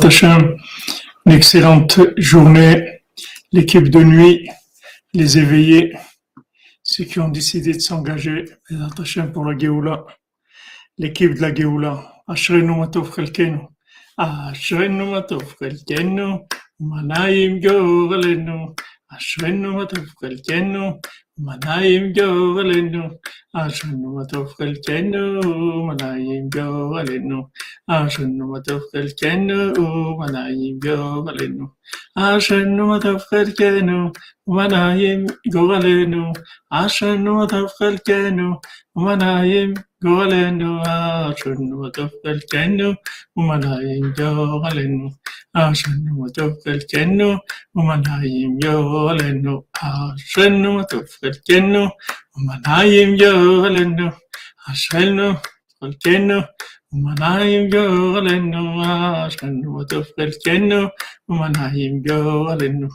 Hachem, une excellente journée, l'équipe de nuit, les éveillés, ceux qui ont décidé de s'engager, pour la Géoula, l'équipe de la Géoula, Ashrenu Matov Chelkenu, Ashrenu Matov Chelkenu, Manayim Gorelenu, Ashrenu Matov Chelkenu, Manayim Gorelenu, Ashrenu Matov Chelkenu, Manayim Gorelenu, Ashrenu Matov Chelkenu, Manayim Gorelenu, Ashrenu Matov Chelkenu, Manayim Gorelenu, Ashrenu Matov Chelkenu, Manayim Gorelenu, Ashrenu Matov Chelkenu, Manayim Gorelenu, Ashrenu Matov Chelkenu, Manayim Gorelenu, Ashrenu Matov Chelkenu, Manayim Gorelenu, Ashrenu Chelkenu, Manayim Gorelenu, Ashrenu Matov Chelkenu, Manayim Gorelenu, Ashrenu Matov Chelkenu, Manayim Gorelenu,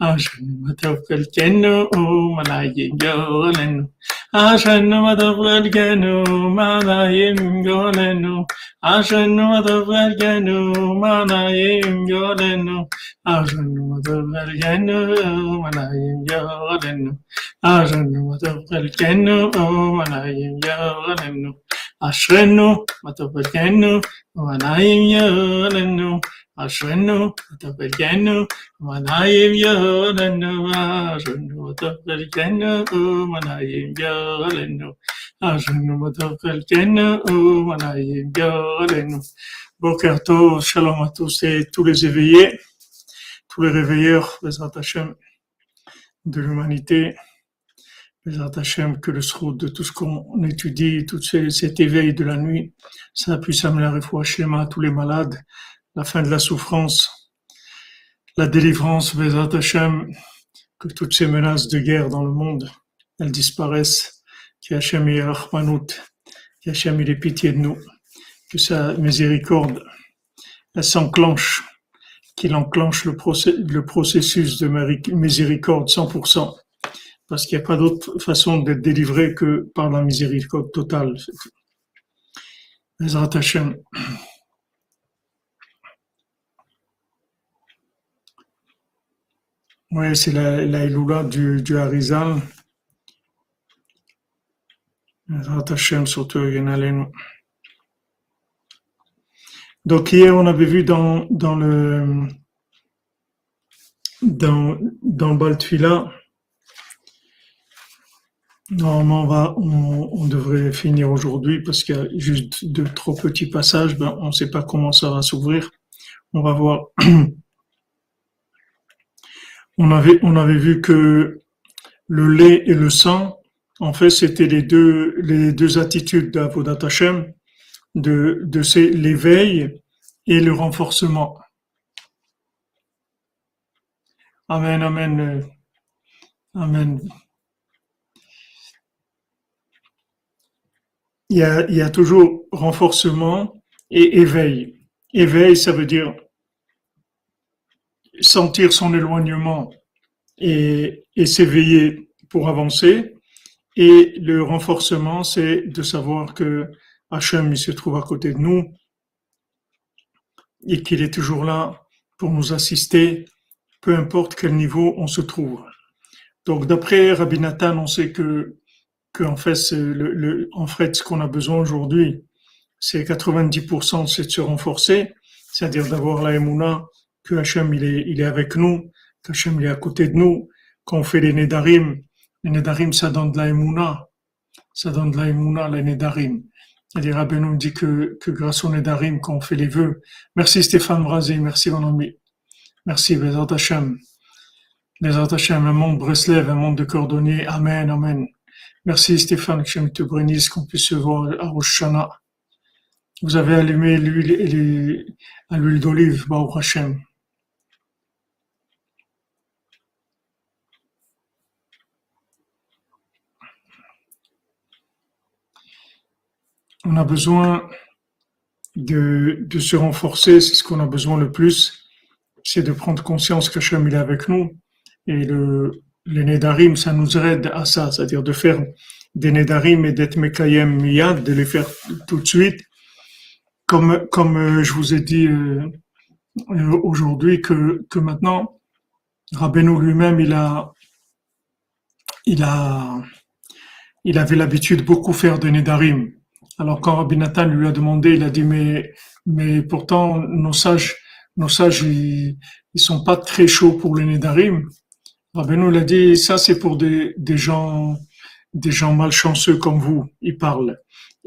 Ashrenu Matov Chelkenu, Manayim Gorelenu, Ashrenu Matov Chelkenu, Manayim Gorelenu, Ashrenu Matov Chelkenu, Manayim Gorelenu, Ashrenu Matov Chelkenu, Manayim Gorelenu, Ashrenu Matov Chelkenu, Manayim Gorelenu, Ashrenu Matov Chelkenu, Manayim Gorelenu, Ashrenu Matov Chelkenu, Manayim Gorelenu, Ashrenu Matov Chelkenu, Manayim Gorelenu. Boker Tov, Shalom à tous et tous les éveillés, tous les réveilleurs, les Hashem de l'humanité. Que le sroud de tout ce qu'on étudie, tout ce- cet éveil de la nuit, ça puisse amener réfoua Shlema à tous les malades, la fin de la souffrance, la délivrance, Bezrat Hashem, que toutes ces menaces de guerre dans le monde, elles disparaissent, qu'Hachem ait Rahmanout, qu'Hachem ait pitié de nous, que sa miséricorde, elle s'enclenche, qu'il enclenche le, processus de miséricorde 100%, parce qu'il n'y a pas d'autre façon d'être délivré que par la miséricorde totale. Bezrat Hashem. Ouais, c'est la, la Iloula du, du Harizal. Surtout. Donc hier, on avait vu dans, dans le dans, dans le Baltfila, normalement on, va, on, devrait finir aujourd'hui parce qu'il y a juste de trop petits passages, ben, on ne sait pas comment ça va s'ouvrir. On va voir. On avait, on avait vu que le lait et le sang, en fait, c'était les deux, les deux attitudes d'Avodat Hashem, de, de ces- l'éveil et le renforcement. Amen, amen, euh, amen. Il y a, toujours renforcement et éveil. Éveil, ça veut dire sentir son éloignement et, et s'éveiller pour avancer. Et le renforcement, c'est de savoir que Hachem, il se trouve à côté de nous et qu'il est toujours là pour nous assister, peu importe quel niveau on se trouve. Donc, d'après Rabbi Nathan, on sait que, que en fait, le, le- en fait, ce qu'on a besoin aujourd'hui, c'est 90%, c'est de se renforcer, c'est-à-dire d'avoir la Emouna, que Hachem, il est, il est avec nous, qu'Hachem, il est à côté de nous, quand on fait les Nedarim, les Nedarim, ça donne de la Emouna, ça donne de la Emouna, les Nedarim. C'est-à-dire, Rabbi nous dit que, que grâce aux Nedarim, quand on fait les vœux, merci Stéphane Brasé, merci mon ami, merci Bezat Hachem, Bezat Hachem, un monde Breslev, un monde de cordonniers, Amen, Amen. Merci Stéphane, que Hachem te bénisse, qu'on puisse se voir à Rosh Hashanah. Vous avez allumé l'huile et les, d'olive, Baruch Hashem. On a besoin de, se renforcer, c'est ce qu'on a besoin le plus, c'est de prendre conscience qu'Hachem est avec nous. Et le, les Nedarim, ça nous aide à ça, c'est-à-dire de faire des Nedarim et d'être Mekayem Miyad, de les faire tout de suite. Comme, comme euh, je vous ai dit euh, euh, aujourd'hui que, que maintenant, Rabbeinu lui-même, il a, il a, il avait l'habitude beaucoup faire de Nedarim. Alors quand Rabbi Nathan lui a demandé, il a dit mais mais pourtant nos sages nos sages ils, ils sont pas très chauds pour les Nedarim. Rabbeinu il a dit ça c'est pour des, des gens des gens malchanceux comme vous. Ils parlent.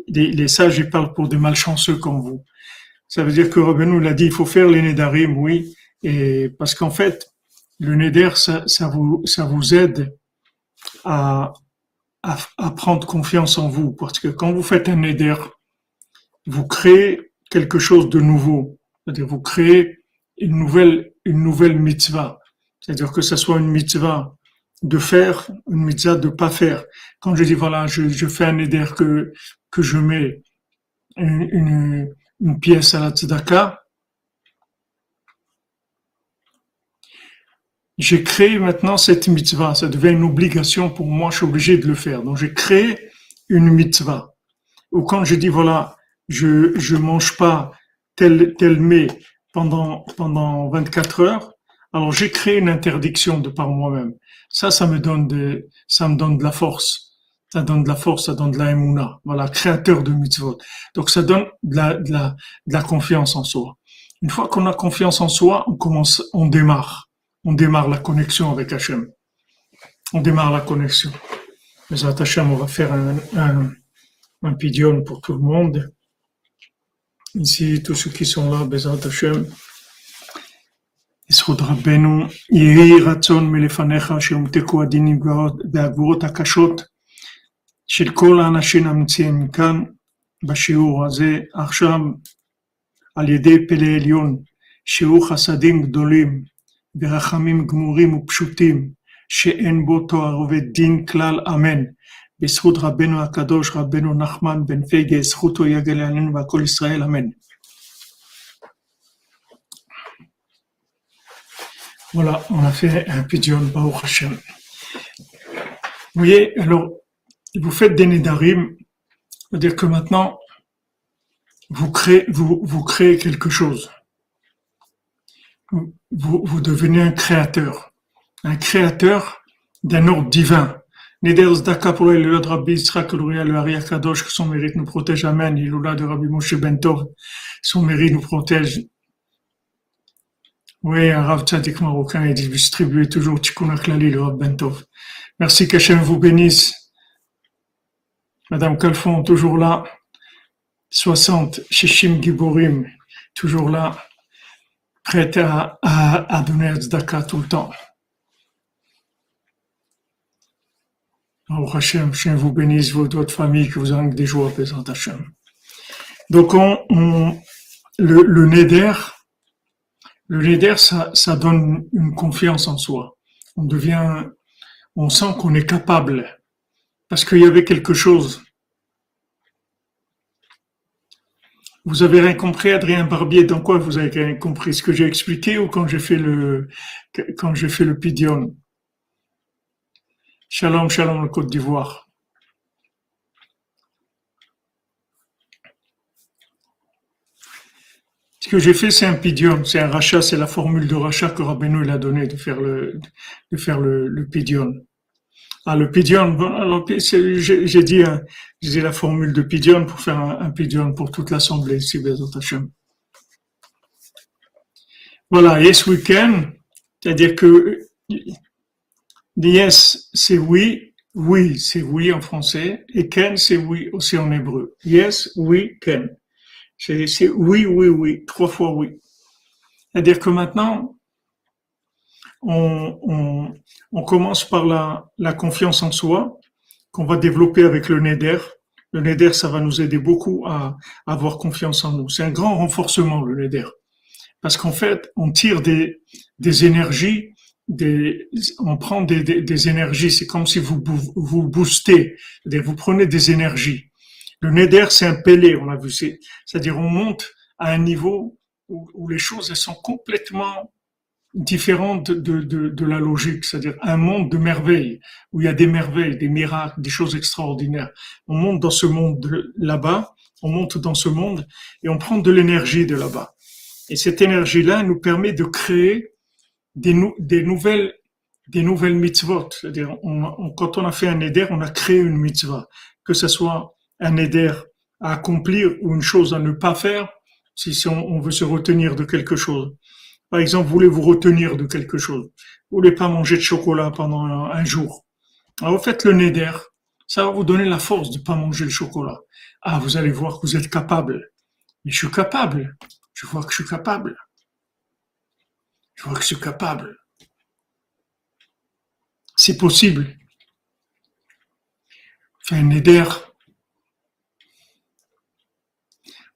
Les, les sages ils parlent pour des malchanceux comme vous. Ça veut dire que Rabbeinu il a dit il faut faire les Nedarim, oui, et parce qu'en fait le ça, ça vous ça vous aide à à, prendre confiance en vous, parce que quand vous faites un éder, vous créez quelque chose de nouveau, c'est-à-dire vous créez une nouvelle, une nouvelle mitzvah, c'est-à-dire que ce soit une mitzvah de faire, une mitzvah de pas faire. Quand je dis voilà, je, je fais un éder que que je mets une, une, une pièce à la tzedaka, j'ai créé maintenant cette mitzvah. Ça devient une obligation pour moi, je suis obligé de le faire. Donc j'ai créé une mitzvah. Ou quand je dis voilà, je je mange pas tel tel mets pendant pendant 24 heures, alors j'ai créé une interdiction de par moi-même. Ça, ça me donne de ça me donne de la force. Ça donne de la force, ça donne de la émouna. Voilà, créateur de mitzvot. Donc ça donne de la, de la, de la confiance en soi. Une fois qu'on a confiance en soi, on commence, on démarre on démarre la connexion avec Hachem. On démarre la connexion. Mais Hachem, on va faire un, un, un pidion pour tout le monde. Ici, tous ceux qui sont là, Bezat Hashem, יזכות רבנו, יהי רצון מלפניך שהומתקו הדינים והגבורות הקשות של כל האנשים הנמצאים כאן בשיעור הזה עכשיו על ידי פלא עליון, שהוא חסדים גדולים ברחמים גמורים ופשוטים, שאין בו תואר ודין כלל, אמן. בזכות רבנו הקדוש, רבנו נחמן בן פייגה, זכותו יגל עלינו והכל ישראל, אמן. Voilà, on a fait un pidion Baruch Hashem. Vous voyez, alors, vous faites des Nedarim, c'est-à-dire que maintenant, vous créez, quelque chose vous, devenez un créateur, un créateur d'un ordre divin. Neder Zdaka pour le Rabbi Yitzhak le Ari Kadosh, que son mérite nous protège, Amen. Iloula de Rabbi Moshe Bentov, son mérite nous protège. Oui, un Rav Tzadik marocain, il distribue toujours Tikkun Aklali, le Rav Bentov. Merci qu'Hachem vous bénisse. Madame Calfon, toujours là. 60, Shishim Giborim, toujours là prête à, à, à donner Tzedaka tout le temps. Oh Hachem, Hachem vous bénisse, votre famille, que vous avez des joies, Bézant Hachem. Donc, on, on, le, le Neder, le Neder, ça, donne une confiance en soi. On devient, on sent qu'on est capable. Parce qu'il y avait quelque chose Vous avez rien compris, Adrien Barbier, dans quoi vous avez rien compris? Ce que j'ai expliqué ou quand j'ai fait le, quand j'ai fait le pidion Shalom, shalom, le Côte d'Ivoire. Ce que j'ai fait, c'est un pidion, c'est un rachat, c'est la formule de rachat que Rabbeinu a donné de faire le, de faire le, pidion. Ah, le pidion, j'ai dit, hein, j'ai la formule de pidion pour faire un, pidion pour toute l'assemblée, si Hashem. Voilà, yes we can, c'est-à-dire que yes c'est oui, oui c'est oui en français, et can c'est oui aussi en hébreu. Yes, we can. C'est oui, oui, oui, trois fois oui. C'est-à-dire que maintenant, on, commence par la, confiance en soi qu'on va développer avec le NEDER. Le NEDER, ça va nous aider beaucoup à, avoir confiance en nous. C'est un grand renforcement, le NEDER. Parce qu'en fait, on tire des, énergies, on prend des, des, énergies. C'est comme si vous vous boostez, vous prenez des énergies. Le NEDER, c'est un pélé, on a vu. C'est-à-dire on monte à un niveau où, les choses elles sont complètement différente de, de, de la logique, c'est-à-dire un monde de merveilles, où il y a des merveilles, des miracles, des choses extraordinaires. On monte dans ce monde là-bas, on monte dans ce monde et on prend de l'énergie de là-bas. Et cette énergie-là nous permet de créer des, des nouvelles des nouvelles mitzvot. C'est-à-dire, quand on a fait un éder, on a créé une mitzvah. Que ce soit un éder à accomplir ou une chose à ne pas faire, si, on, veut se retenir de quelque chose. Par exemple, vous voulez vous retenir de quelque chose? Vous voulez pas manger de chocolat pendant un, jour? Alors, vous faites le neder. Ça va vous donner la force de pas manger le chocolat. Ah, vous allez voir que vous êtes capable. Mais je suis capable. Je vois que je suis capable. Je vois que je suis capable. C'est possible. Fait un neder.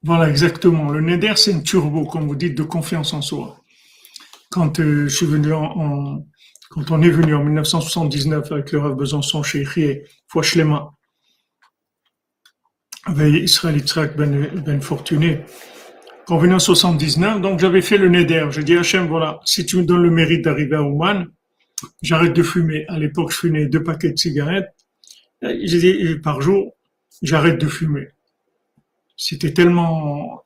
Voilà, exactement. Le neder, c'est un turbo, comme vous dites, de confiance en soi. Quand euh, je suis venu en, quand on est venu en 1979 avec le Rav Besançon chez Irie, Fouachlema, avec Israël Yitzhak ben, ben Fortuné, quand on venu en 79, donc j'avais fait le neder. J'ai dit Hachem, voilà, si tu me donnes le mérite d'arriver à Ouman, j'arrête de fumer. À l'époque, je fumais deux paquets de cigarettes. J'ai dit, par jour, j'arrête de fumer. C'était tellement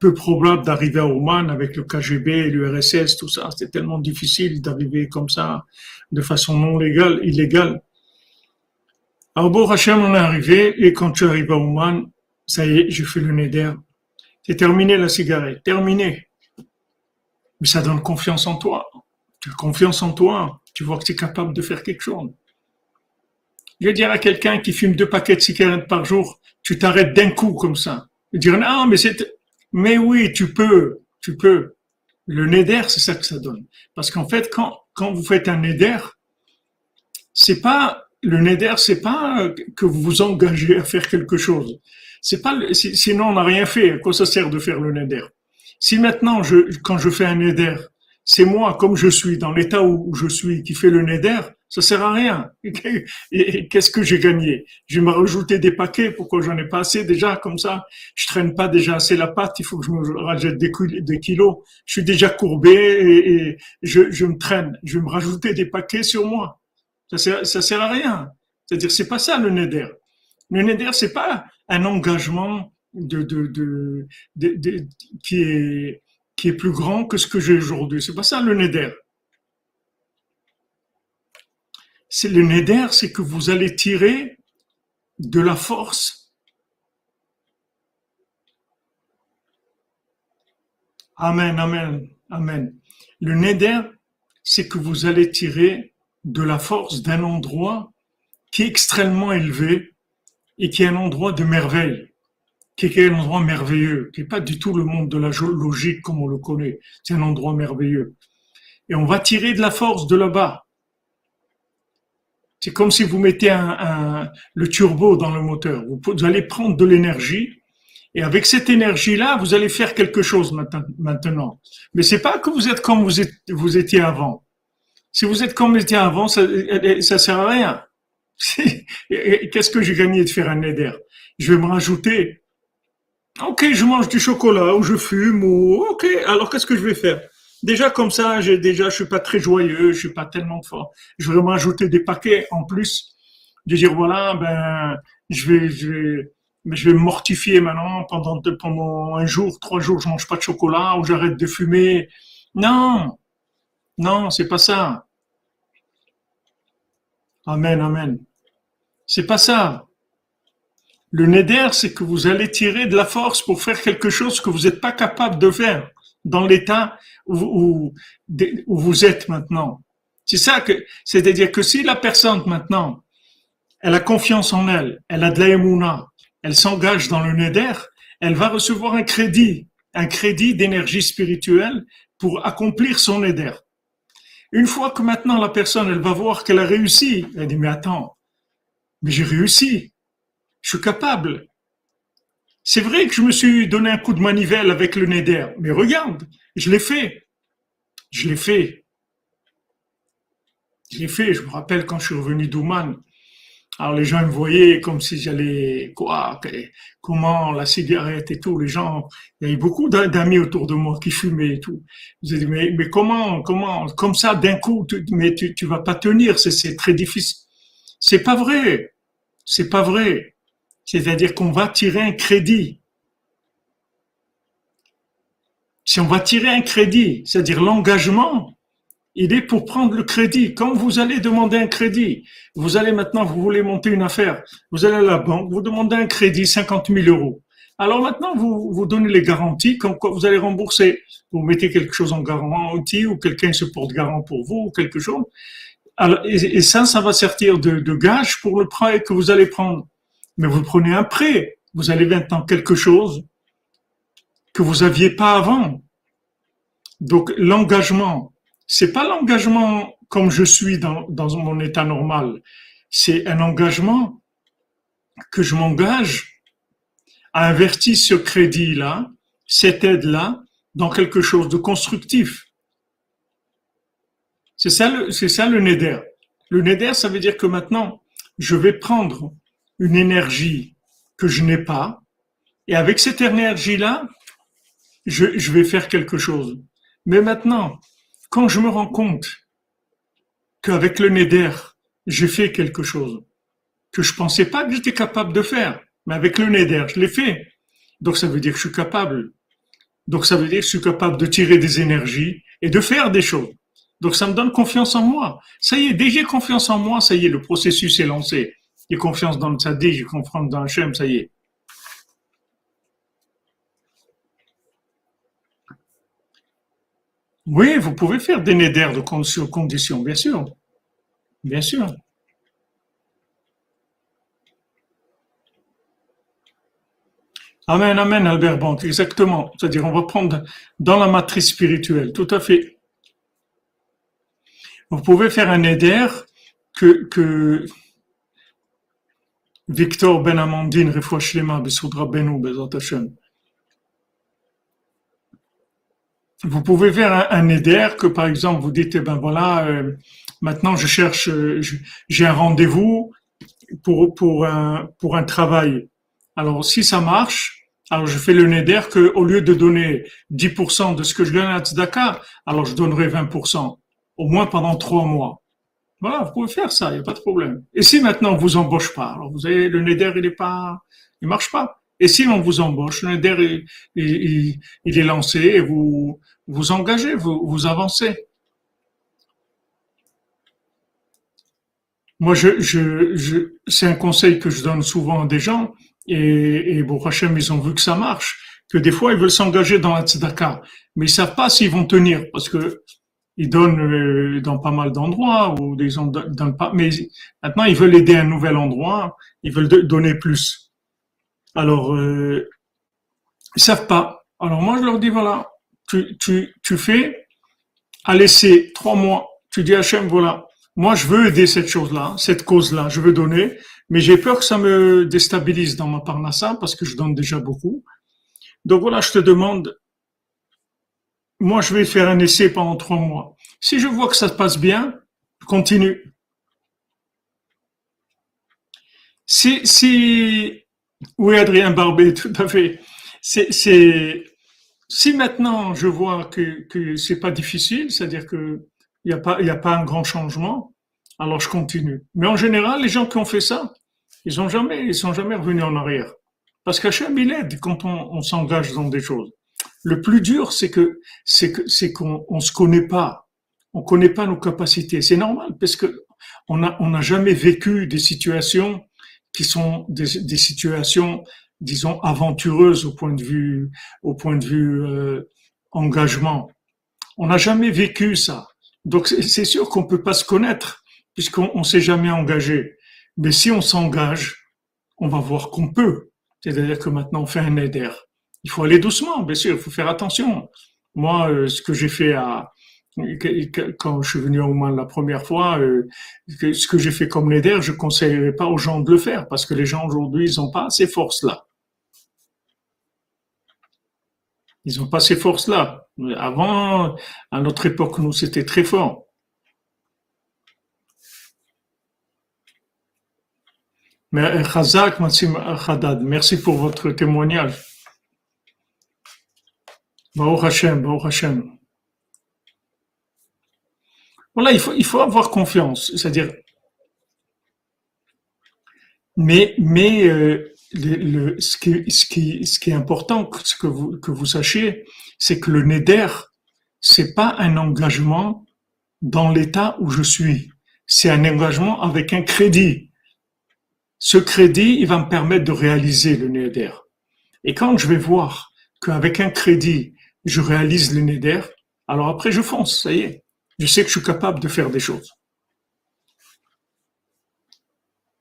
peu probable d'arriver à Oman avec le KGB, l'URSS, tout ça. C'était tellement difficile d'arriver comme ça, de façon non légale, illégale. Alors, bon, Hachem, on est arrivé, et quand tu arrives à Oman, ça y est, j'ai fait le neder. C'est terminé la cigarette, terminé. Mais ça donne confiance en toi. Tu as confiance en toi. Tu vois que tu es capable de faire quelque chose. Je vais dire à quelqu'un qui fume deux paquets de cigarettes par jour, tu t'arrêtes d'un coup comme ça. Je dire non, mais c'est, mais oui, tu peux, tu peux. Le neder, c'est ça que ça donne. Parce qu'en fait, quand, quand vous faites un neder, c'est pas, le neder, c'est pas que vous vous engagez à faire quelque chose. C'est pas, sinon on n'a rien fait. À quoi ça sert de faire le neder? Si maintenant, je, quand je fais un neder, c'est moi, comme je suis, dans l'état où je suis, qui fait le neder, ça sert à rien. Et qu'est-ce que j'ai gagné? Je vais me rajouter des paquets, pourquoi j'en ai pas assez déjà comme ça? Je traîne pas déjà assez la patte, il faut que je me rajoute des, kilos. Je suis déjà courbé et, je, me traîne. Je vais me rajouter des paquets sur moi. Ça sert, ça sert à rien. C'est-à-dire, c'est pas ça le neder. Le neder, c'est pas un engagement de, de, de, de qui est qui est plus grand que ce que j'ai aujourd'hui. C'est pas ça le neder. C'est le neder, c'est que vous allez tirer de la force. Amen, amen, amen. Le neder, c'est que vous allez tirer de la force d'un endroit qui est extrêmement élevé et qui est un endroit de merveille qui est un endroit merveilleux, qui n'est pas du tout le monde de la logique comme on le connaît. C'est un endroit merveilleux. Et on va tirer de la force de là-bas. C'est comme si vous mettez un, le turbo dans le moteur. Vous, allez prendre de l'énergie et avec cette énergie-là, vous allez faire quelque chose maintenant. Mais c'est pas que vous êtes comme vous, étiez avant. Si vous êtes comme vous étiez avant, ça, ça sert à rien. Qu'est-ce que j'ai gagné de faire un éder Je vais me rajouter Ok, je mange du chocolat ou je fume ou ok. Alors qu'est-ce que je vais faire? Déjà comme ça, j'ai déjà, je suis pas très joyeux, je suis pas tellement fort. Je vais m'ajouter des paquets en plus de dire voilà, ben je vais, je vais, je vais me mortifier maintenant pendant pendant un jour, trois jours, je mange pas de chocolat ou j'arrête de fumer. Non, non, c'est pas ça. Amen, amen. C'est pas ça. Le neder, c'est que vous allez tirer de la force pour faire quelque chose que vous n'êtes pas capable de faire dans l'état où, vous êtes maintenant. C'est ça que, c'est-à-dire que si la personne maintenant, elle a confiance en elle, elle a de la elle s'engage dans le neder, elle va recevoir un crédit, un crédit d'énergie spirituelle pour accomplir son neder. Une fois que maintenant la personne, elle va voir qu'elle a réussi, elle dit, mais attends, mais j'ai réussi. Je suis capable. C'est vrai que je me suis donné un coup de manivelle avec le Neder, mais regarde, je l'ai fait. Je l'ai fait. Je l'ai fait. Je me rappelle quand je suis revenu d'Ouman. Alors les gens me voyaient comme si j'allais quoi, comment la cigarette et tout. Les gens, il y avait beaucoup d'amis autour de moi qui fumaient et tout. Ils disaient mais, mais comment, comment, comme ça d'un coup, mais tu, tu vas pas tenir, c'est très difficile. C'est pas vrai. C'est pas vrai. C'est-à-dire qu'on va tirer un crédit. si on va tirer un crédit, c'est-à-dire l'engagement, il est pour prendre le crédit. Quand vous allez demander un crédit, vous allez maintenant, vous voulez monter une affaire, vous allez à la banque, vous demandez un crédit, 50 000 euros. Alors maintenant, vous, vous donnez les garanties, comme quoi vous allez rembourser. Vous mettez quelque chose en garantie ou quelqu'un se porte garant pour vous ou quelque chose. et, ça, ça va servir de, de gage pour le prêt que vous allez prendre. Mais vous prenez un prêt, vous allez maintenant quelque chose que vous aviez pas avant. Donc l'engagement, c'est pas l'engagement comme je suis dans, mon état normal. C'est un engagement que je m'engage à investir ce crédit-là, cette aide-là, dans quelque chose de constructif. C'est ça le, c'est ça le neder. Le neder, ça veut dire que maintenant, je vais prendre une énergie que je n'ai pas, et avec cette énergie-là, je, je vais faire quelque chose. Mais maintenant, quand je me rends compte qu'avec le Neder, j'ai fait quelque chose que je pensais pas que j'étais capable de faire, mais avec le Neder, je l'ai fait. Donc ça veut dire que je suis capable. Donc ça veut dire que je suis capable de tirer des énergies et de faire des choses. Donc ça me donne confiance en moi. Ça y est, dès que j'ai confiance en moi, ça y est, le processus est lancé. J'ai confiance dans le Tzaddik, j'ai confiance dans Hachem, ça y est. Oui, vous pouvez faire des nédères de conditions, bien sûr. Bien sûr. Amen, amen, Albert Banque, exactement. C'est-à-dire, on va prendre dans la matrice spirituelle, tout à fait. Vous pouvez faire un éder que, que Victor Ben Amandine, Refouachlema, Besoudra Benou, Bezat vous pouvez faire un, éder que, par exemple, vous dites, eh ben voilà, euh, maintenant je cherche, euh, j'ai un rendez-vous pour, pour, un, pour un travail. Alors, si ça marche, alors je fais le neder que au lieu de donner 10% de ce que je donne à Tzedaka, alors je donnerai 20%, au moins pendant trois mois. Voilà, vous pouvez faire ça, il n'y a pas de problème. Et si maintenant on vous embauche pas, alors vous avez le neder, il est pas, il marche pas. Et si on vous embauche, le neder, il, il est lancé et vous, vous engagez, vous, vous avancez. Moi, je, je, je c'est un conseil que je donne souvent à des gens, et, et bon, Hachem, ils ont vu que ça marche, que des fois, ils veulent s'engager dans la tzedaka, mais ils savent pas s'ils vont tenir, parce que ils donnent euh, dans pas mal d'endroits, ou ils en donnent pas, mais maintenant, ils veulent aider un nouvel endroit, ils veulent donner plus. Alors, euh, ils savent pas. Alors moi, je leur dis, voilà, tu, tu, tu fais à laisser trois mois. Tu dis Hachem, voilà, moi je veux aider cette chose-là, cette cause-là, je veux donner, mais j'ai peur que ça me déstabilise dans ma parnassa parce que je donne déjà beaucoup. Donc voilà, je te demande, moi je vais faire un essai pendant trois mois. Si je vois que ça se passe bien, je continue. Si, si, oui, Adrien Barbet, tout à fait. Si maintenant je vois que, que c'est pas difficile, c'est-à-dire que il n'y a pas, il a pas un grand changement, alors je continue. Mais en général, les gens qui ont fait ça, ils ont jamais, ils sont jamais revenus en arrière. Parce qu'Hachem, il aide quand on s'engage dans des choses. Le plus dur, c'est que, c'est que, c'est qu'on, on se connaît pas. On connaît pas nos capacités. C'est normal parce que on a, on n'a jamais vécu des situations qui sont des, des situations disons, aventureuse au point de vue, au point de vue euh, engagement. On n'a jamais vécu ça. Donc c'est sûr qu'on peut pas se connaître puisqu'on ne s'est jamais engagé. Mais si on s'engage, on va voir qu'on peut. C'est-à-dire que maintenant on fait un aider. Il faut aller doucement, bien sûr, il faut faire attention. Moi, euh, ce que j'ai fait quand je suis venu au moins la première fois, euh, ce que j'ai fait comme aider, je conseillerais pas aux gens de le faire parce que les gens aujourd'hui, ils n'ont pas ces forces-là. Ils n'ont pas ces forces-là. Avant, à notre époque, nous, c'était très fort. Mais Khazak, Khadad, merci pour votre témoignage. Baruch Hashem, Baruch Hashem. Voilà, il faut, il faut avoir confiance. C'est-à-dire, mais, mais euh, ce, qui, ce, qui, ce qui est important ce que vous, que vous sachiez, c'est que le neder, c'est pas un engagement dans l'état où je suis. C'est un engagement avec un crédit. Ce crédit, il va me permettre de réaliser le neder. Et quand je vais voir qu'avec un crédit, je réalise le neder, alors après je fonce, ça y est. Je sais que je suis capable de faire des choses.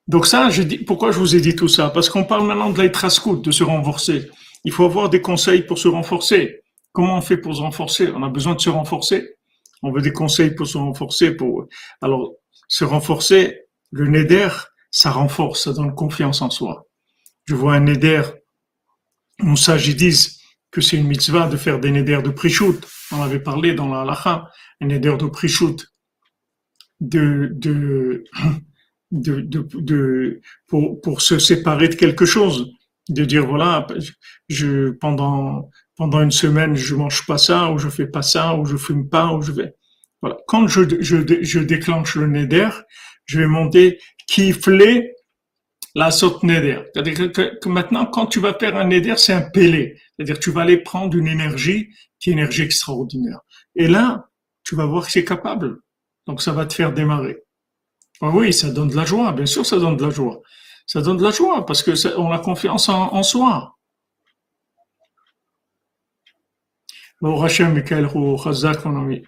Donc ça, pourquoi je vous ai dit tout ça? Parce qu'on parle maintenant de l'être de se renforcer. Il faut avoir des conseils pour se renforcer. Comment on fait pour se renforcer? On a besoin de se renforcer. On veut des conseils pour se renforcer. Pour alors se renforcer, le neder, ça renforce, ça donne confiance en soi. Je vois un neder, mon sage ils disent que c'est une mitzvah de faire des neder de prichout. On avait parlé dans la halakha, un neder de prichout, de, de de, de, pour, pour se séparer de quelque chose, de dire voilà, je pendant pendant une semaine je mange pas ça ou je fais pas ça ou je fume pas ou je vais voilà. Quand je, je, je déclenche le neder, je vais monter kifler la saute neder. C'est-à-dire que, que, maintenant, quand tu vas faire un neder, c'est un pélé. C'est-à-dire tu vas aller prendre une énergie qui est énergie extraordinaire. Et là, tu vas voir que c'est capable. Donc ça va te faire démarrer. Ah oui, ça donne de la joie, bien sûr, ça donne de la joie. Ça donne de la joie parce que on a confiance en, soi. Bon, Rachel, Michael, mon ami.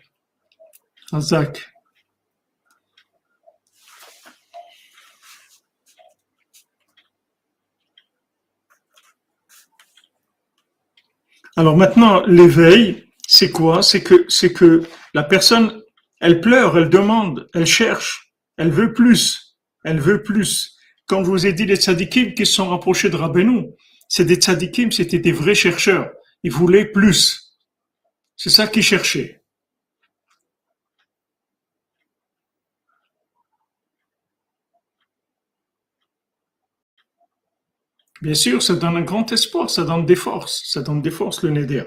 Alors maintenant, l'éveil, c'est quoi? C'est que c'est que la personne, elle pleure, elle demande, elle cherche. Elle veut plus. Elle veut plus. Quand je vous ai dit les tzadikim qui se sont rapprochés de Rabbeinu, c'est des tzadikim, c'était des vrais chercheurs. Ils voulaient plus. C'est ça qu'ils cherchaient. Bien sûr, ça donne un grand espoir, ça donne des forces, ça donne des forces le Neder.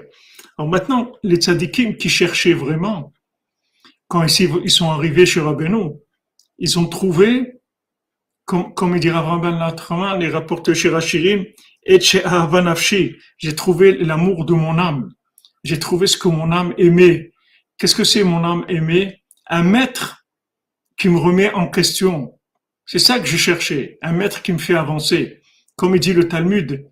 Alors maintenant, les tzadikim qui cherchaient vraiment, quand ils sont arrivés chez Rabbeinu, ils ont trouvé, comme, comme il dira Rabban Latraman, les rapporteurs chez Rachirim, et chez j'ai trouvé l'amour de mon âme. J'ai trouvé ce que mon âme aimait. Qu'est-ce que c'est mon âme aimée Un maître qui me remet en question. C'est ça que je cherchais. Un maître qui me fait avancer. Comme dit le Talmud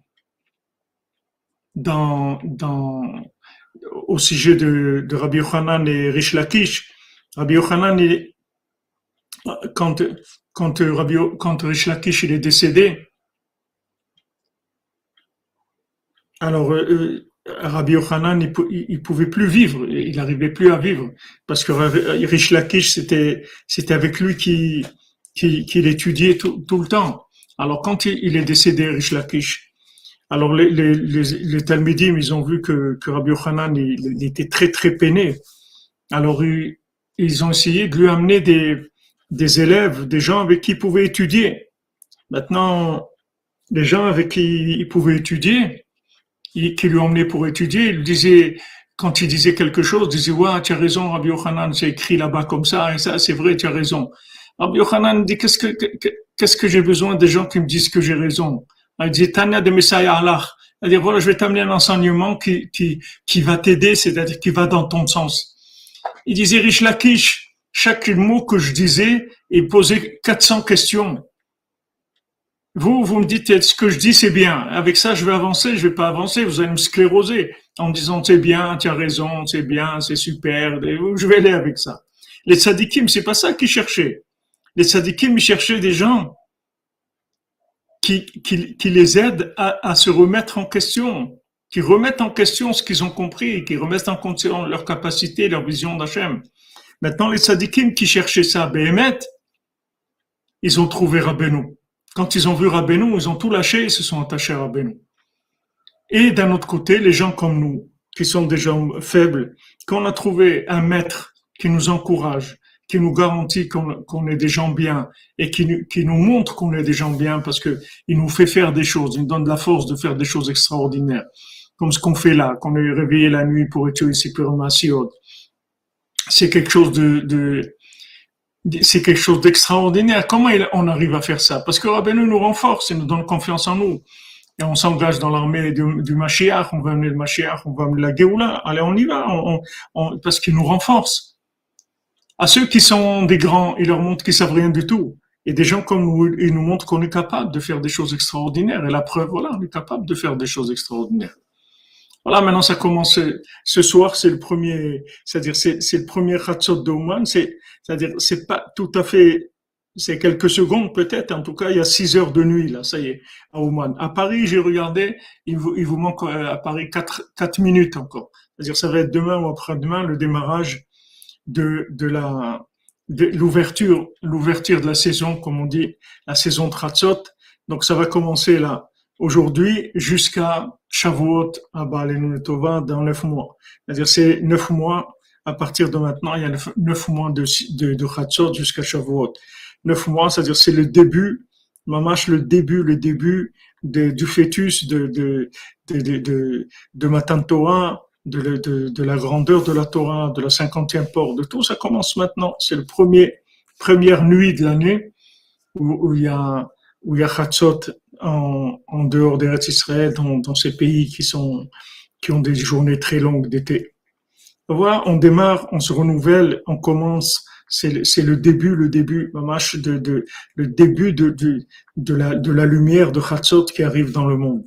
au sujet de, de Rabbi Yochanan et Rish Lakish. Rabbi Yochanan, quand, quand, Rish Lakish il est décédé, alors euh, euh, Rabbi Yochanan, il, pouvait plus vivre, il n'arrivait plus à vivre, parce que Rish Lakish, c'était, avec lui qu'il qui, tout, le temps. Alors quand il, est décédé, Rish Lakish, alors les, les, Talmudim, ils ont vu que, que Rabbi Yochanan, était très très peiné. Alors ils, ils ont essayé de lui amener des, des élèves, des gens avec qui il pouvait étudier. Maintenant, les gens avec qui il pouvait étudier, qui lui emmenaient pour étudier, il disait, quand il disait quelque chose, il disait, ouais, tu as raison, Rabbi Yochanan, c'est écrit là-bas comme ça, et ça, c'est vrai, tu as raison. Rabbi Yochanan dit, qu'est-ce que, qu'est-ce que j'ai besoin des gens qui me disent que j'ai raison? Il dit, Tania de Messiah Allah. C'est-à-dire, voilà, je vais t'amener un enseignement qui, qui, qui va t'aider, c'est-à-dire qui va dans ton sens. Il disait, Rish Lakish, chaque mot que je disais et posait 400 questions. Vous, vous me dites, ce que je dis, c'est bien? Avec ça, je vais avancer, je vais pas avancer. Vous allez me scléroser en me disant, c'est bien, tu as raison, c'est bien, c'est super. Je vais aller avec ça. Les tzadikim, c'est pas ça qu'ils cherchaient. Les tzadikim, ils cherchaient des gens qui, les aident à, à, se remettre en question, qui remettent en question ce qu'ils ont compris, qui remettent en question leur capacité, leur vision d'Hachem. Maintenant, les sadikim qui cherchaient ça, Béhémet, ils ont trouvé Rabbeinu. Quand ils ont vu Rabbeinu, ils ont tout lâché et se sont attachés à Rabbeinu. Et d'un autre côté, les gens comme nous, qui sont des gens faibles, quand on a trouvé un maître qui nous encourage, qui nous garantit qu'on est des gens bien et qui, nous montre qu'on est des gens bien parce que il nous fait faire des choses, il nous donne la force de faire des choses extraordinaires, comme ce qu'on fait là, qu'on est réveillé la nuit pour étudier Masiot, c'est quelque chose de, c'est quelque chose d'extraordinaire. Comment on arrive à faire ça? Parce que Rabbeinu nous renforce et nous donne confiance en nous. et on s'engage dans l'armée du, du on va amener le Mashiach, on va amener la Géoula, allez, on y va, parce qu'il nous renforce. À ceux qui sont des grands, ils leur montrent qu'ils savent rien du tout. Et des gens comme nous, ils nous montrent qu'on est capable de faire des choses extraordinaires. Et la preuve, voilà, on est capable de faire des choses extraordinaires. Voilà, maintenant ça commence. Ce soir, c'est le premier, c'est-à-dire c'est, le premier Hatzot de C'est, c'est-à-dire c'est pas tout à fait c'est quelques secondes peut-être. En tout cas, il y a six heures de nuit là, ça y est, à Oman. À Paris, j'ai regardé, il vous, il vous manque euh, à Paris quatre, quatre minutes encore. C'est-à-dire, ça va être demain ou après-demain le démarrage de, de la de l'ouverture, l'ouverture de la saison, comme on dit, la saison Tratzot. Donc, ça va commencer là aujourd'hui jusqu'à Shavuot à Tova dans neuf mois. C'est-à-dire, c'est neuf mois à partir de maintenant. Il y a neuf, mois de de, de jusqu'à Shavuot neuf mois, c'est-à-dire c'est le début, mamash le début, le début de, du fœtus de, de, de, de, de Torah, de, de, de, la grandeur de la Torah, de la cinquantième port, de tout, ça commence maintenant. C'est le premier, première nuit de l'année où, où, il y a, où il y a Chatzot en, en dehors d'Eretz Israël, dans, dans ces pays qui sont, qui ont des journées très longues d'été. Voilà, on démarre, on se renouvelle, on commence c'est le début, le début, de, de, le début de, de, de, la, de la lumière de Chatzot qui arrive dans le monde.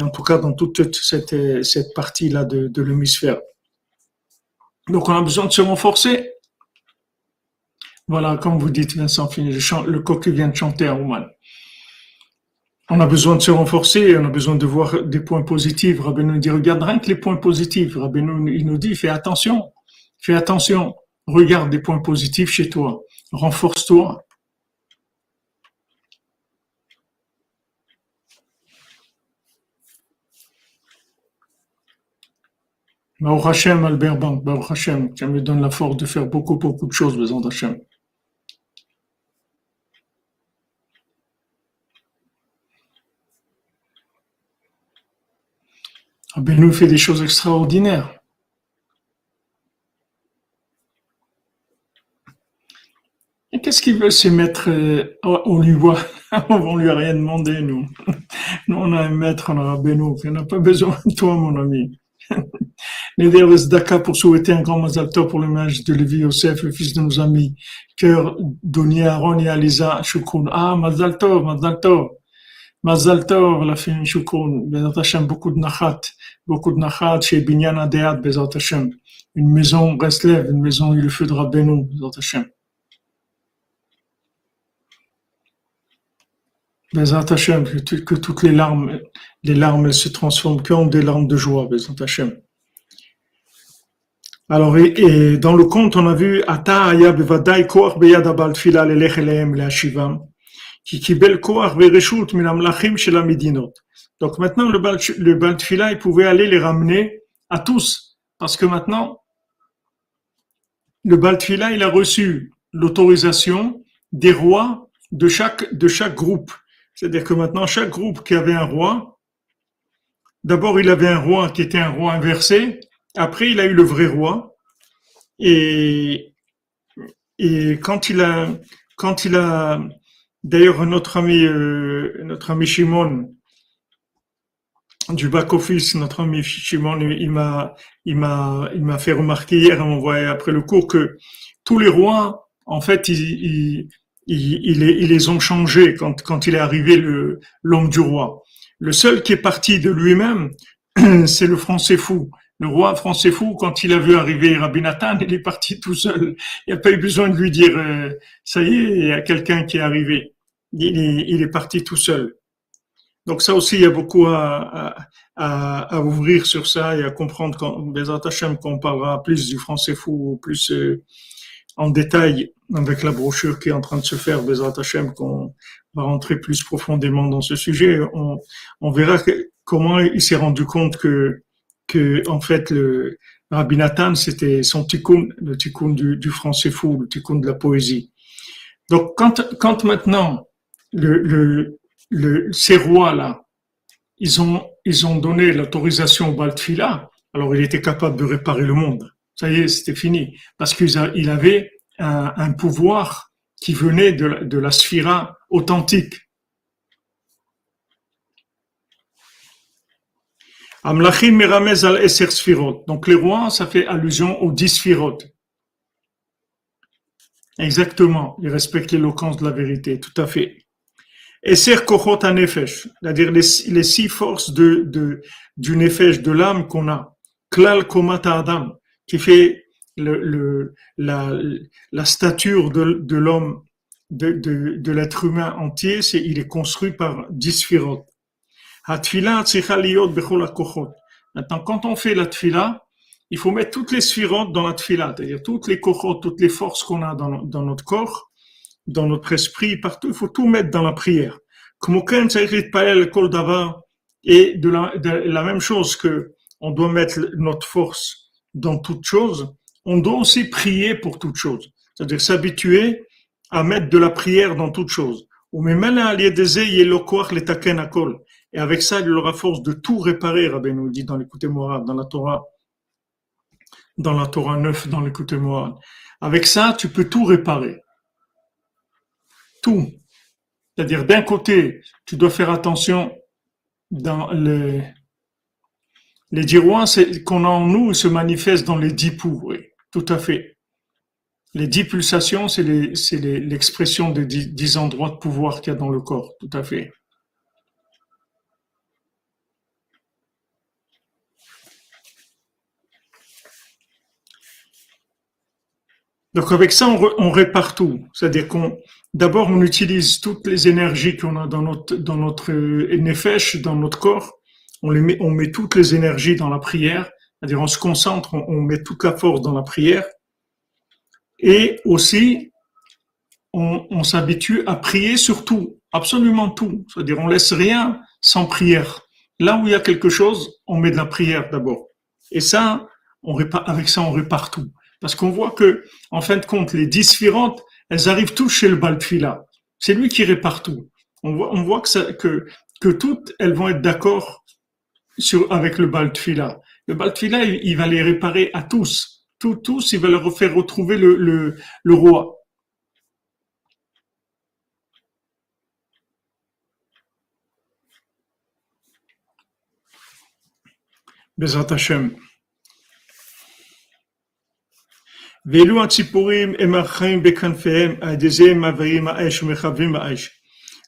En tout cas, dans toute cette, cette partie-là de, l'hémisphère. Donc, on a besoin de se renforcer. Voilà, comme vous dites, Vincent Fini, le, coq vient de chanter à Ouman. On a besoin de se renforcer, on a besoin de voir des points positifs. Rabbeinu dit, regarde rien que les points positifs. Rabbeinu, il nous dit, fais attention, fais attention. Regarde des points positifs chez toi. Renforce-toi. Baruch Hashem, Albert Bank, Baruch Hashem, qui me donne la force de faire beaucoup, beaucoup de choses, besoin d'Hachem. nous fait des choses extraordinaires. Qu'est-ce qu'il veut se mettre On lui voit, on lui a rien demandé, nous. Nous, on a un maître, on a Rabbeinu, on n'a pas besoin de toi, mon ami. De Daka pour souhaiter un grand mazal pour le mage de Lévi Yosef, le fils de nos amis. Cœur Doni Aaron et Aliza Shukun. Ah, mazal tov, mazal tov. La fille Shukun. Bezat Hashem, beaucoup de nachat. Beaucoup de nachat chez Binyan Adeat, Bezat Hashem. Une maison Breslev, une maison il le feu de Rabbeinu, Bezat Hashem. Bezat Hashem, que toutes les larmes, les larmes se transforment qu'en des larmes de joie, Bezat Hashem. Alors, et, dans le conte, on a vu Ata bevadai koach beyad abal tfila lelech elehem leashivam, qui kibel koach vereshut min amlachim shel midinot. Donc maintenant, le bal, le bal tfila, il pouvait aller les ramener à tous, parce que maintenant, le bal tfila, il a reçu l'autorisation des rois de chaque, de chaque groupe. C'est-à-dire que maintenant, chaque groupe qui avait un roi, d'abord il avait un roi qui était un roi inversé, après il a eu le vrai roi, et, et quand il a, quand il a, d'ailleurs notre ami, euh, notre ami Shimon, du back office, notre ami Shimon, il m'a, il m'a, il m'a fait remarquer hier, après le cours que tous les rois, en fait, ils, ils, les ont changés quand, quand il est arrivé le l'homme du roi. Le seul qui est parti de lui-même, c'est le français fou. Le roi français fou, quand il a vu arriver Rabbi Nathan, il est parti tout seul. Il n'y a pas eu besoin de lui dire, euh, ça y est, il y a quelqu'un qui est arrivé. Il est, il est, parti tout seul. Donc ça aussi, il y a beaucoup à, à, à ouvrir sur ça et à comprendre quand Bezat qu'on parlera plus du français fou, plus euh, en détail avec la brochure qui est en train de se faire, Bezrat Hashem, qu'on va rentrer plus profondément dans ce sujet, on, on verra comment il s'est rendu compte que, que en fait, le Rabbi Nathan, c'était son tikkun, le tikkun du, du, français fou, le tikkun de la poésie. Donc, quand, quand maintenant, le, le, le, ces rois-là, ils ont, ils ont donné l'autorisation au Baltfila, alors il était capable de réparer le monde. Ça y est, c'était fini. Parce qu'il avait un, un, pouvoir qui venait de, de la sphira authentique. Amlachim meramez al eser. Donc les rois, ça fait allusion aux dix. Exactement, ils respectent l'éloquence de la vérité, tout à fait. Eser kochot nefesh, c'est-à-dire les, six forces de, de, du nefesh, de l'âme qu'on a. Klal komata adam, qui fait la, stature de, l'homme, de, de, de l'être humain entier, c'est il est construit par dix sphirot. Maintenant, quand on fait la tfila, il faut mettre toutes les sphirotes dans la tfila, c'est-à-dire toutes les kochot, toutes les forces qu'on a dans, notre corps, dans notre esprit, partout, il faut tout mettre dans la prière. Et de la, de la même chose que on doit mettre notre force dans toute chose, on doit aussi prier pour toute chose. C'est-à-dire s'habituer à mettre de la prière dans toute chose. Et avec ça, il aura force de tout réparer, Rabbi nous dit dans l'écouté moral, dans la Torah, dans la Torah 9, dans l'écouté moral. Avec ça, tu peux tout réparer. Tout. C'est-à-dire, d'un côté, tu dois faire attention dans les, les diroins qu'on a en nous se manifestent dans les dix poux, oui, tout à fait. Les dix pulsations, c'est l'expression des dix endroits de pouvoir qu'il y a dans le corps, tout à fait. Donc avec ça, on, répare tout. C'est-à-dire qu'on, d'abord, on utilise toutes les énergies qu'on a dans notre dans notre nefesh, dans notre corps. On met, toutes les énergies dans la prière. C'est-à-dire on se concentre, on, met toute la force dans la prière. Et aussi, on, on s'habitue à prier sur tout, absolument tout. C'est-à-dire on laisse rien sans prière. Là où il y a quelque chose, on met de la prière d'abord. Et ça, on répare, avec ça, on répare tout. Parce qu'on voit que, en fin de compte, les dix différentes, elles arrivent tous chez le Baltfila. C'est lui qui répare tout. On voit, on voit que, que, toutes, elles vont être d'accord sur, avec le Baltfila. Le Baltfila, il, va les réparer à tous. Tous, tous, il va leur faire retrouver le, le, roi. Bezat Hashem.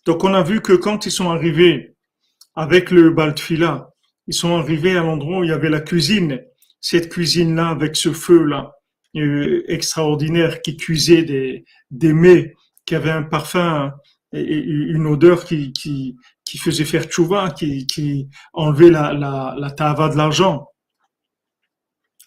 Donc on a vu que quand ils sont arrivés avec le Baltfila, ils sont arrivés à l'endroit où il y avait la cuisine, cette cuisine-là avec ce feu-là euh, extraordinaire qui cuisait des, des mets, qui avait un parfum et une odeur qui, qui, qui faisait faire tchouva, qui, qui enlevait la, la, la tava de l'argent.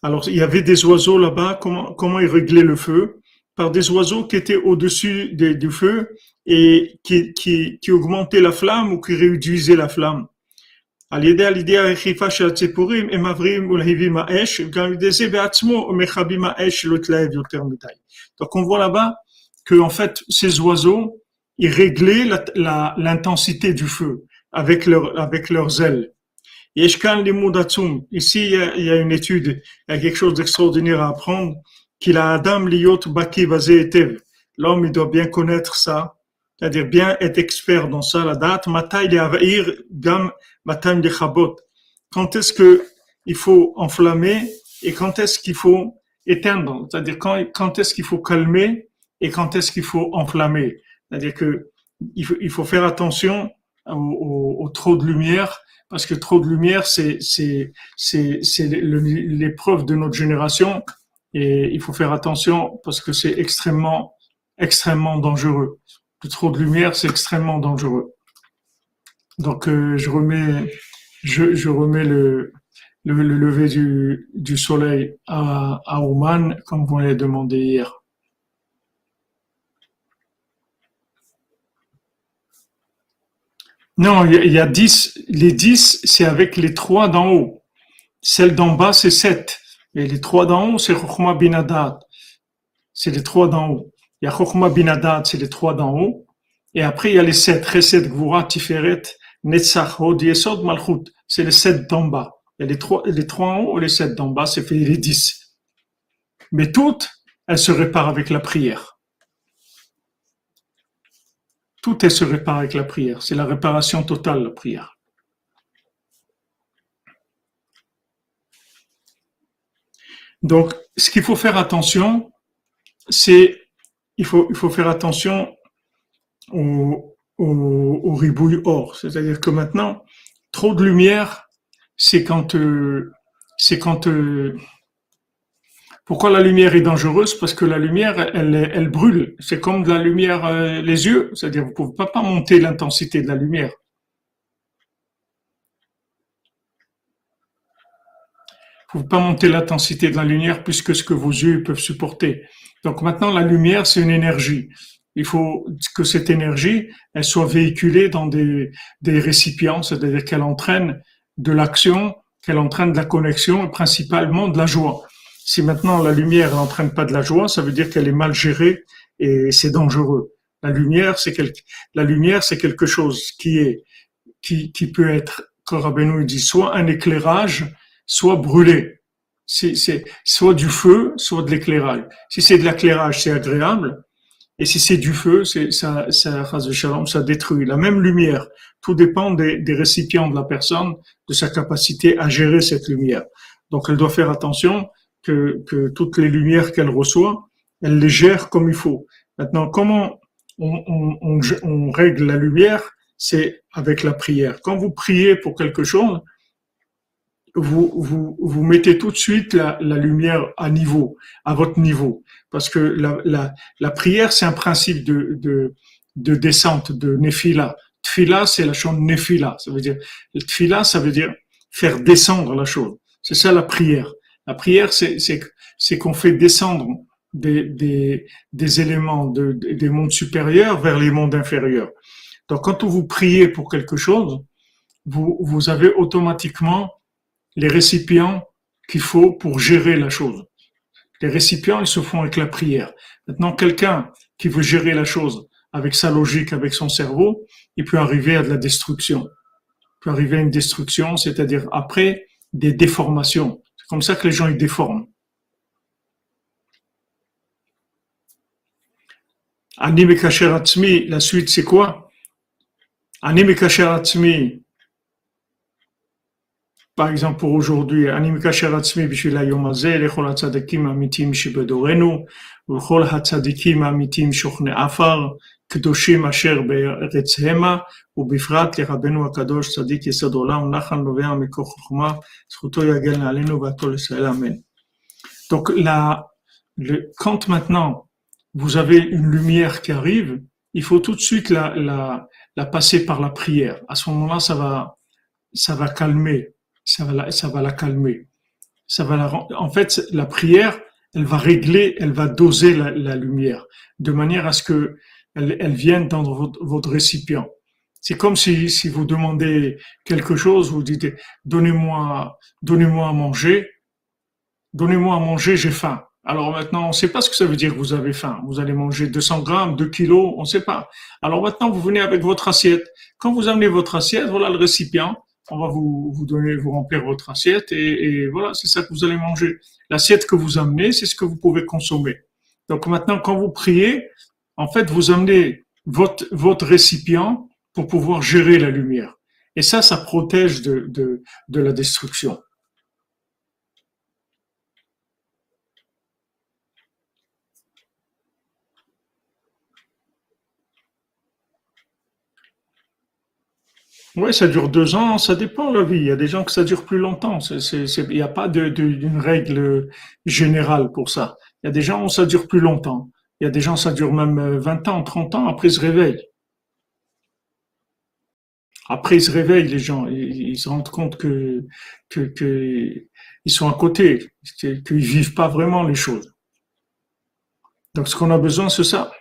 Alors, il y avait des oiseaux là-bas. Comment, comment ils réglaient le feu? Par des oiseaux qui étaient au-dessus du feu et qui, qui, qui augmentaient la flamme ou qui réduisaient la flamme. Donc on voit là-bas que en fait ces oiseaux ils réglaient l'intensité du feu avec avec leurs ailes. Ici, il y, a, une étude, il y a quelque chose d'extraordinaire à apprendre, qu'il a Adam Liot Baki L'homme, il doit bien connaître ça, c'est-à-dire bien être expert dans ça, la date. Gam Quand est-ce que il faut enflammer et quand est-ce qu'il faut éteindre, c'est-à-dire quand, quand est-ce qu'il faut calmer et quand est-ce qu'il faut enflammer? C'est-à-dire que il faut, il faut faire attention au, au trop de lumière parce que trop de lumière, c'est l'épreuve de notre génération et il faut faire attention parce que c'est extrêmement extrêmement dangereux. trop de lumière, c'est extrêmement dangereux. Donc euh, je remets je, je remets le, le, lever du, du soleil à, à Oman comme vous l'avez demandé hier. Non, il y, a dix. Les dix, c'est avec les trois d'en haut. Celle d'en bas, c'est sept. Et les trois d'en haut, c'est Chokhmah Binadad. C'est les trois d'en haut. Il y a Chokhmah Binadad, c'est les trois d'en haut. Et après, il y a les sept. Reset, Gvura, Tiferet, Netzach, Hod, Yesod, Malchut. C'est les sept d'en bas. A les trois, les trois en haut et les sept d'en bas, c'est fait les dix. Mais toutes, elles se réparent avec la prière. Tout est se répare avec la prière. C'est la réparation totale, la prière. Donc, ce qu'il faut faire attention, c'est il faut, faire attention au, au, ribouille or. C'est-à-dire que maintenant, trop de lumière, c'est quand, euh, c'est quand euh, pourquoi la lumière est dangereuse? Parce que la lumière, elle, brûle. C'est comme de la lumière euh, les yeux. C'est-à-dire, vous ne pouvez pas, pas monter l'intensité de la lumière. Vous ne pouvez pas monter l'intensité de la lumière plus que ce que vos yeux peuvent supporter. Donc maintenant, la lumière, c'est une énergie. Il faut que cette énergie, elle soit véhiculée dans des, des récipients, c'est-à-dire qu'elle entraîne de l'action, qu'elle entraîne de la connexion et principalement de la joie. Si maintenant la lumière n'entraîne pas de la joie, ça veut dire qu'elle est mal gérée et c'est dangereux. La lumière, c'est quelque, la lumière, c'est quelque chose qui est, qui, qui peut être, comme dit, soit un éclairage, soit brûlé c'est soit du feu, soit de l'éclairage. Si c'est de l'éclairage, c'est agréable. Et si c'est du feu, ça, ça, ça détruit. La même lumière, tout dépend des, des, récipients de la personne, de sa capacité à gérer cette lumière. Donc, elle doit faire attention que, que toutes les lumières qu'elle reçoit, elle les gère comme il faut. Maintenant, comment on, on, on, on règle la lumière? C'est avec la prière. Quand vous priez pour quelque chose, vous, vous, vous mettez tout de suite la, la, lumière à niveau, à votre niveau. Parce que la, la, la prière, c'est un principe de, de, de descente, de nefila. Tfila, c'est la chose nefila. Ça veut dire, tfila, ça veut dire faire descendre la chose. C'est ça la prière. La prière, c'est, qu'on fait descendre des, des, des éléments de, des mondes supérieurs vers les mondes inférieurs. Donc, quand vous priez pour quelque chose, vous, vous avez automatiquement les récipients qu'il faut pour gérer la chose. Les récipients, ils se font avec la prière. Maintenant, quelqu'un qui veut gérer la chose avec sa logique, avec son cerveau, il peut arriver à de la destruction. Il peut arriver à une destruction, c'est-à-dire après des déformations comme ça que les gens ils déforment. La suite c'est quoi? Par exemple pour aujourd'hui, Ani Atzmi, Amitim Shibedorenu, HaTzadikim Amitim Shochne Afar, קדושים אשר בארץ המה, ובפרט לרבנו הקדוש צדיק יסוד עולם, נחל נובע מכוח חוכמה, זכותו יגן עלינו ועתו לישראל אמן. Donc, la, le, quand maintenant vous avez une lumière qui arrive, il faut tout de suite la, la, la passer par la prière. À ce moment-là, ça va, ça va calmer ça va la, ça va la calmer. Ça va la, en fait, la prière, elle va régler, elle va doser la, la lumière de manière à ce que elle, elle vienne dans votre, votre récipient. C'est comme si, si vous demandez quelque chose, vous dites donnez-moi, donnez-moi à manger, donnez-moi à manger, j'ai faim. Alors maintenant, on ne sait pas ce que ça veut dire que vous avez faim. Vous allez manger 200 grammes, 2 kilos, on ne sait pas. Alors maintenant, vous venez avec votre assiette. Quand vous amenez votre assiette, voilà le récipient on va vous, vous donner, vous remplir votre assiette et, et voilà, c'est ça que vous allez manger. L'assiette que vous amenez, c'est ce que vous pouvez consommer. Donc maintenant, quand vous priez, en fait, vous amenez votre, récipient pour pouvoir gérer la lumière. Et ça, ça protège de, la destruction. Oui, ça dure deux ans, ça dépend la vie. Il y a des gens que ça dure plus longtemps. Il n'y a pas d'une règle générale pour ça. Il y a des gens où ça dure plus longtemps. Il y a des gens, ça dure même euh, 20 ans, 30 ans, après ils se réveillent. Après ils se réveillent, les gens, ils, se rendent compte que, ils sont à côté, qu'ils vivent pas vraiment les choses. Donc ce qu'on a besoin, c'est ça.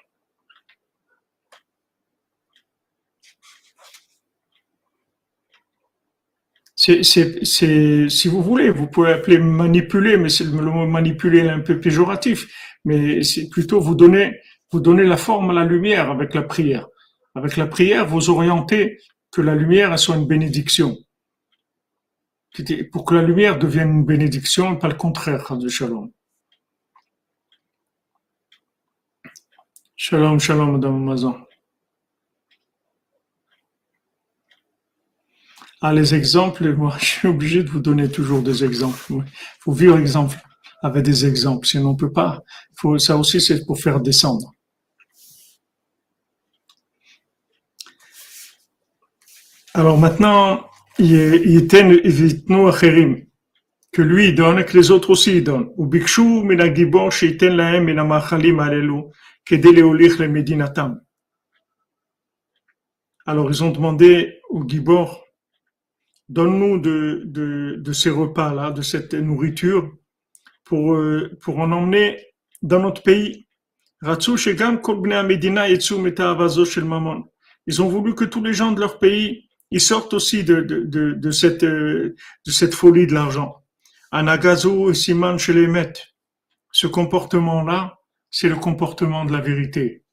C'est, si vous voulez, vous pouvez appeler manipuler, mais c'est, le mot manipuler est un peu péjoratif. Mais c'est plutôt vous donner, vous donner la forme à la lumière avec la prière. Avec la prière, vous orientez que la lumière soit une bénédiction. Pour que la lumière devienne une bénédiction, et pas le contraire, de Shalom. Shalom, shalom, Madame Mazan. Ah, les exemples, moi, je suis obligé de vous donner toujours des exemples. Il faut vivre exemple. Avec des exemples. Sinon, on peut pas. Ça aussi, c'est pour faire descendre. Alors maintenant, que lui il donne et que les autres aussi donnent. Le medinatam. Alors ils ont demandé au Gibor, donne-nous de, de, de ces repas-là, de cette nourriture, pour, euh, pour en emmener dans notre pays. Ils ont voulu que tous les gens de leur pays, ils sortent aussi de, de, de, cette, euh, de cette folie de l'argent. Anagazo Siman Shelemet. Ce comportement-là, c'est le comportement de la vérité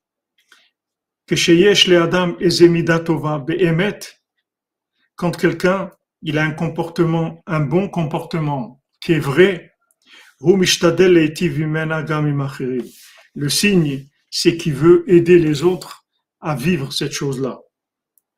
quand quelqu'un il a un comportement, un bon comportement qui est vrai, le signe, c'est qu'il veut aider les autres à vivre cette chose-là.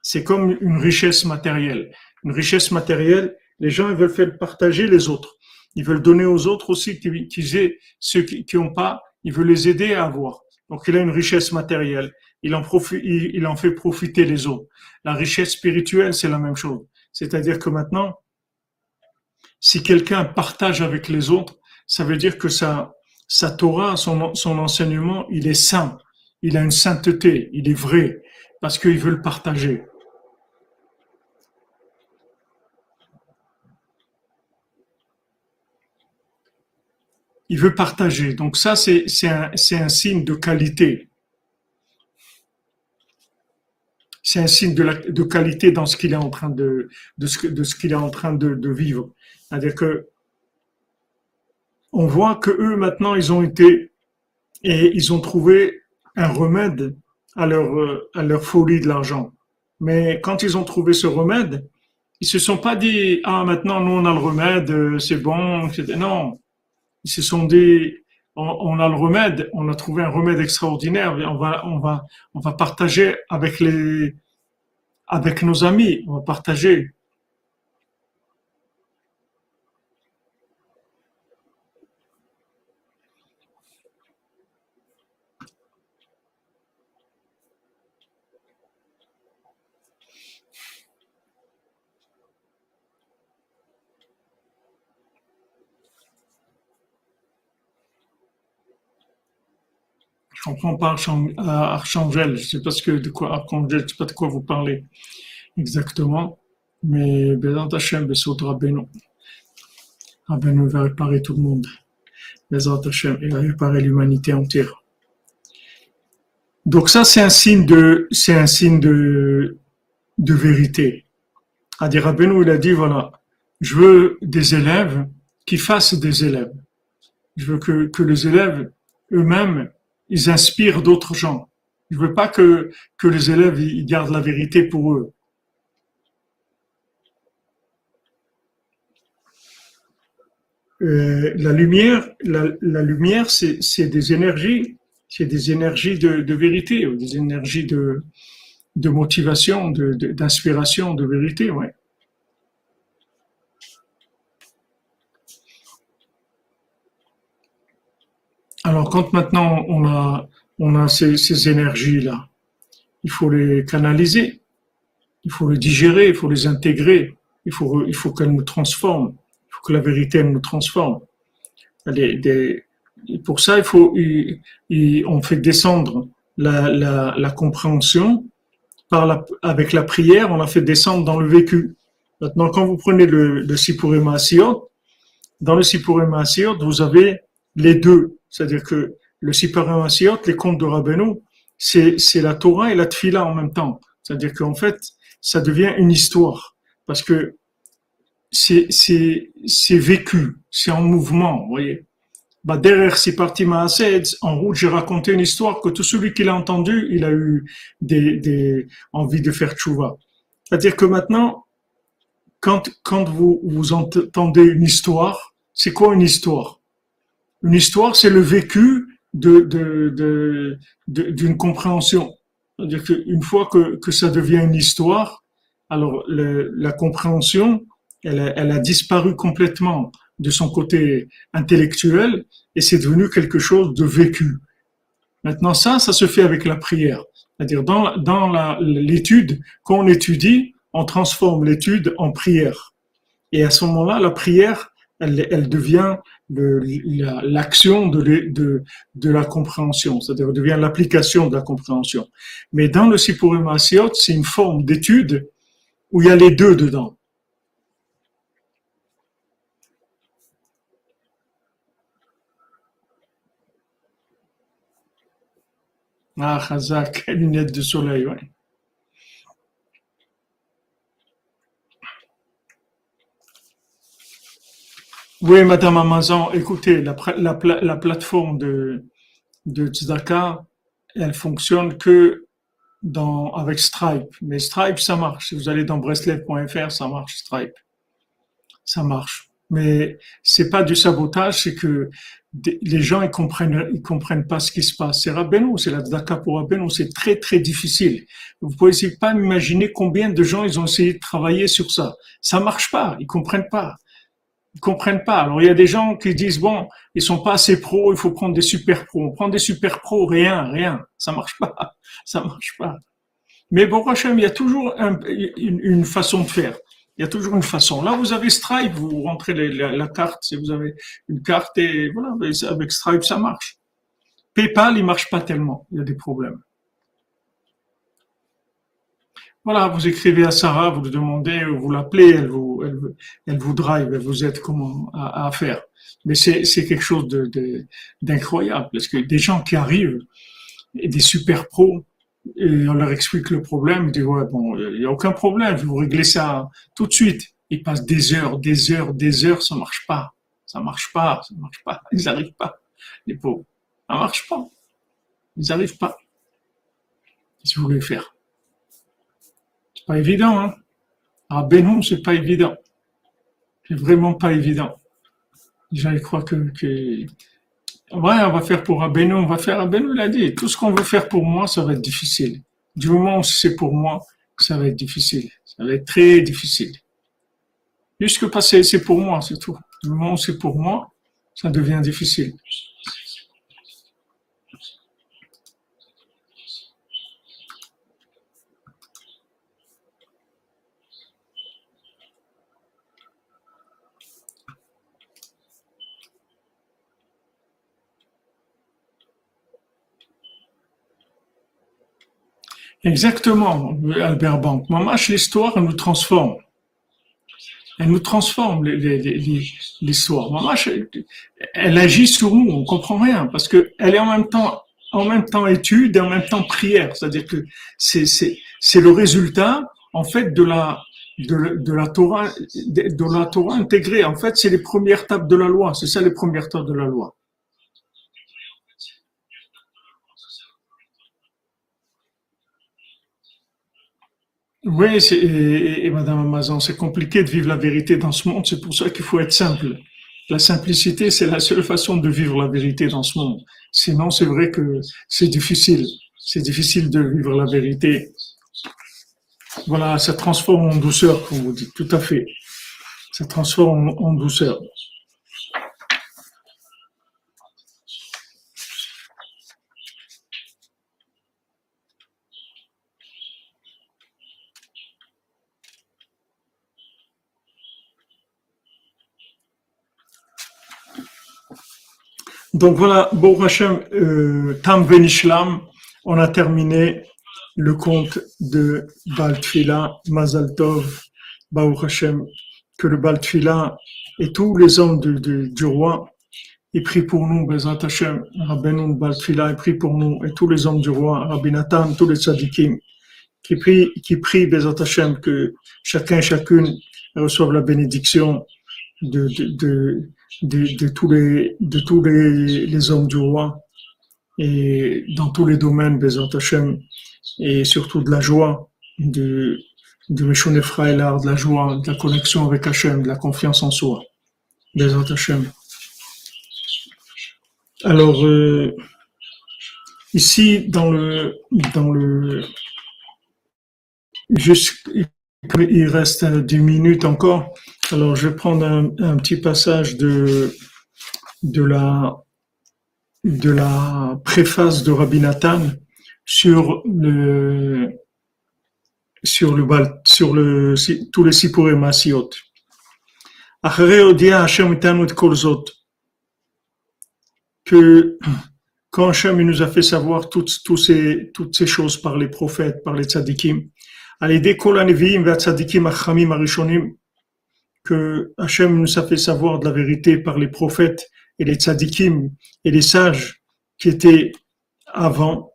C'est comme une richesse matérielle. Une richesse matérielle, les gens ils veulent faire partager les autres. Ils veulent donner aux autres aussi qu'ils aient ceux qui n'ont pas, ils veulent les aider à avoir. Donc il a une richesse matérielle il en, profite, il, en fait profiter les autres. La richesse spirituelle, c'est la même chose. C'est-à-dire que maintenant, si quelqu'un partage avec les autres, ça veut dire que sa, Torah, son, enseignement, il est saint. Il a une sainteté, il est vrai, parce qu'il veut le partager. Il veut partager. Donc ça, c'est un, signe de qualité. c'est un signe de, qualité dans ce qu'il est en train de, ce, qu'il est en train de vivre. C'est-à-dire que on voit que eux maintenant ils ont été et ils ont trouvé un remède à leur à leur folie de l'argent. Mais quand ils ont trouvé ce remède, ils se sont pas dit ah maintenant nous on a le remède c'est bon non ils se sont dit on, on, a le remède, on a trouvé un remède extraordinaire. On va, on va, on va partager avec les, avec nos amis, on va partager. Je comprends pas Archangel, je sais pas ce que, de quoi Archangel, je sais pas de quoi vous parlez exactement, mais Bézant Hachem, Besot Rabbeinu. Rabbeinu va réparer tout le monde. Bézant Hachem, il va réparer l'humanité entière. Donc ça, c'est un signe de, c'est un signe de, de vérité. Adi Rabbeinu, il a dit, voilà, je veux des élèves qui fassent des élèves. Je veux que, que les élèves eux-mêmes ils inspirent d'autres gens. Je veux pas que, que les élèves ils gardent la vérité pour eux. Euh, la lumière, la, lumière, c'est des énergies, c'est des énergies de, de, vérité, des énergies de, de motivation, d'inspiration, de, de, vérité, ouais. Alors, quand maintenant on a, on a ces, ces énergies-là, il faut les canaliser, il faut les digérer, il faut les intégrer, il faut, il faut qu'elles nous transforment, il faut que la vérité nous transforme. Pour ça, il faut, il, on fait descendre la, la, la compréhension par la, avec la prière, on la fait descendre dans le vécu. Maintenant, quand vous prenez le, le Sipurim dans le Sipurim vous avez les deux. C'est-à-dire que le Siparim les contes de Rabbeinu, c'est, la Torah et la Tfila en même temps. C'est-à-dire qu'en fait, ça devient une histoire. Parce que c'est, vécu, c'est en mouvement, vous voyez. Bah, derrière Siparti Maased, en route, j'ai raconté une histoire que tout celui qui l'a entendu, il a eu des, des envies de faire tchouva. C'est-à-dire que maintenant, quand, quand vous, vous entendez une histoire, c'est quoi une histoire? Une histoire, c'est le vécu de, de, d'une compréhension. C'est-à-dire qu'une fois que, que ça devient une histoire, alors la compréhension, elle a, elle a disparu complètement de son côté intellectuel et c'est devenu quelque chose de vécu. Maintenant, ça, ça se fait avec la prière. C'est-à-dire, dans, dans l'étude, quand on étudie, on transforme l'étude en prière. Et à ce moment-là, la prière, elle, elle devient l'action de, la compréhension, c'est-à-dire devient l'application de la compréhension. Mais dans le Sipurim Asiot, c'est une forme d'étude où il y a les deux dedans. Ah, Khazak, lunettes de soleil, oui. Oui, Madame Amazon, écoutez, la, la, la plateforme de, de Tzedaka, elle fonctionne que dans, avec Stripe. Mais Stripe, ça marche. Si vous allez dans Breslev.fr, ça marche, Stripe. Ça marche. Mais c'est pas du sabotage, c'est que les gens ils comprennent ils comprennent pas ce qui se passe. C'est Rabbeinu, c'est la Tzedaka pour Rabbeinu, c'est très très difficile. Vous pouvez pas imaginer combien de gens ils ont essayé de travailler sur ça. Ça marche pas, ils comprennent pas ils comprennent pas. Alors il y a des gens qui disent bon, ils sont pas assez pros, il faut prendre des super pros. On prend des super pros, rien, rien, ça marche pas, ça marche pas. Mais bon, Hachem, il y a toujours une, façon de faire. Il y a toujours une façon. Là, vous avez Stripe, vous rentrez la, carte, si vous avez une carte et voilà, avec Stripe, ça marche. PayPal, il marche pas tellement. Il y a des problèmes. Voilà, vous écrivez à Sarah, vous lui demandez, vous l'appelez, elle vous, elle, vous drive, elle vous aide comment à, faire. Mais c'est, quelque chose de, d'incroyable parce que des gens qui arrivent, des super pros, et on leur explique le problème, ils disent ouais bon, il n'y a aucun problème, vous réglez ça tout de suite. Ils passent des heures, des heures, des heures, ça marche pas, ça marche pas, ça marche pas, ils n'arrivent pas, les pauvres, ça marche pas, ils n'arrivent pas. Qu'est-ce que vous voulez faire? Pas évident, hein. Ah ben non, c'est pas évident. C'est vraiment pas évident. Déjà, je crois que. Ouais, on va faire pour Abenou, on va faire, Abenou l'a dit, tout ce qu'on veut faire pour moi, ça va être difficile. Du moment où c'est pour moi, ça va être difficile. Ça va être très difficile. Juste que passer, c'est pour moi, c'est tout. Du moment où c'est pour moi, ça devient difficile. Exactement, Albert Bank. Mamache, l'histoire, nous transforme. Elle nous transforme, l'histoire. Mamache, elle agit sur nous, on comprend rien, parce que elle est en même temps, en même temps étude et en même temps prière. C'est-à-dire que c'est, c'est, c'est le résultat, en fait, de la, de, de, la Torah, de, la Torah intégrée. En fait, c'est les premières tables de la loi. C'est ça les premières tables de la loi. Oui, et, et, Madame Amazon, c'est compliqué de vivre la vérité dans ce monde. C'est pour ça qu'il faut être simple. La simplicité, c'est la seule façon de vivre la vérité dans ce monde. Sinon, c'est vrai que c'est difficile. C'est difficile de vivre la vérité. Voilà, ça transforme en douceur, comme vous dites. Tout à fait. Ça transforme en douceur. Donc voilà, bon Hachem, euh, Tam Venishlam, on a terminé le conte de Baltfila, Mazal Tov, Hashem, que le Baltfila et tous les hommes du roi aient pris pour nous, Bezat Hashem, Rabbeinu Baltfila est pris pour nous, et tous les hommes du roi, Rabbi Nathan, tous les tzadikim, qui prient, qui prient Bezat Hashem, que chacun et chacune reçoive la bénédiction de de, tous les, de tous les, les, hommes du roi et dans tous les domaines, Bezat Hashem, et surtout de la joie, de, de Meshon de la joie, de la connexion avec Hashem, de la confiance en soi. Bezat Hashem. Alors, euh, ici, dans le, dans le, il reste 10 minutes encore. Alors, je vais prendre un, petit passage de, de, la, de la préface de Rabbi Nathan sur le, sur le, sur le, tous les Sipurim Masiot. Que quand Hachem nous a fait savoir toutes, toutes, ces, toutes ces choses par les prophètes, par les tzadikim, que Hachem nous a fait savoir de la vérité par les prophètes et les tzadikim et les sages qui étaient avant.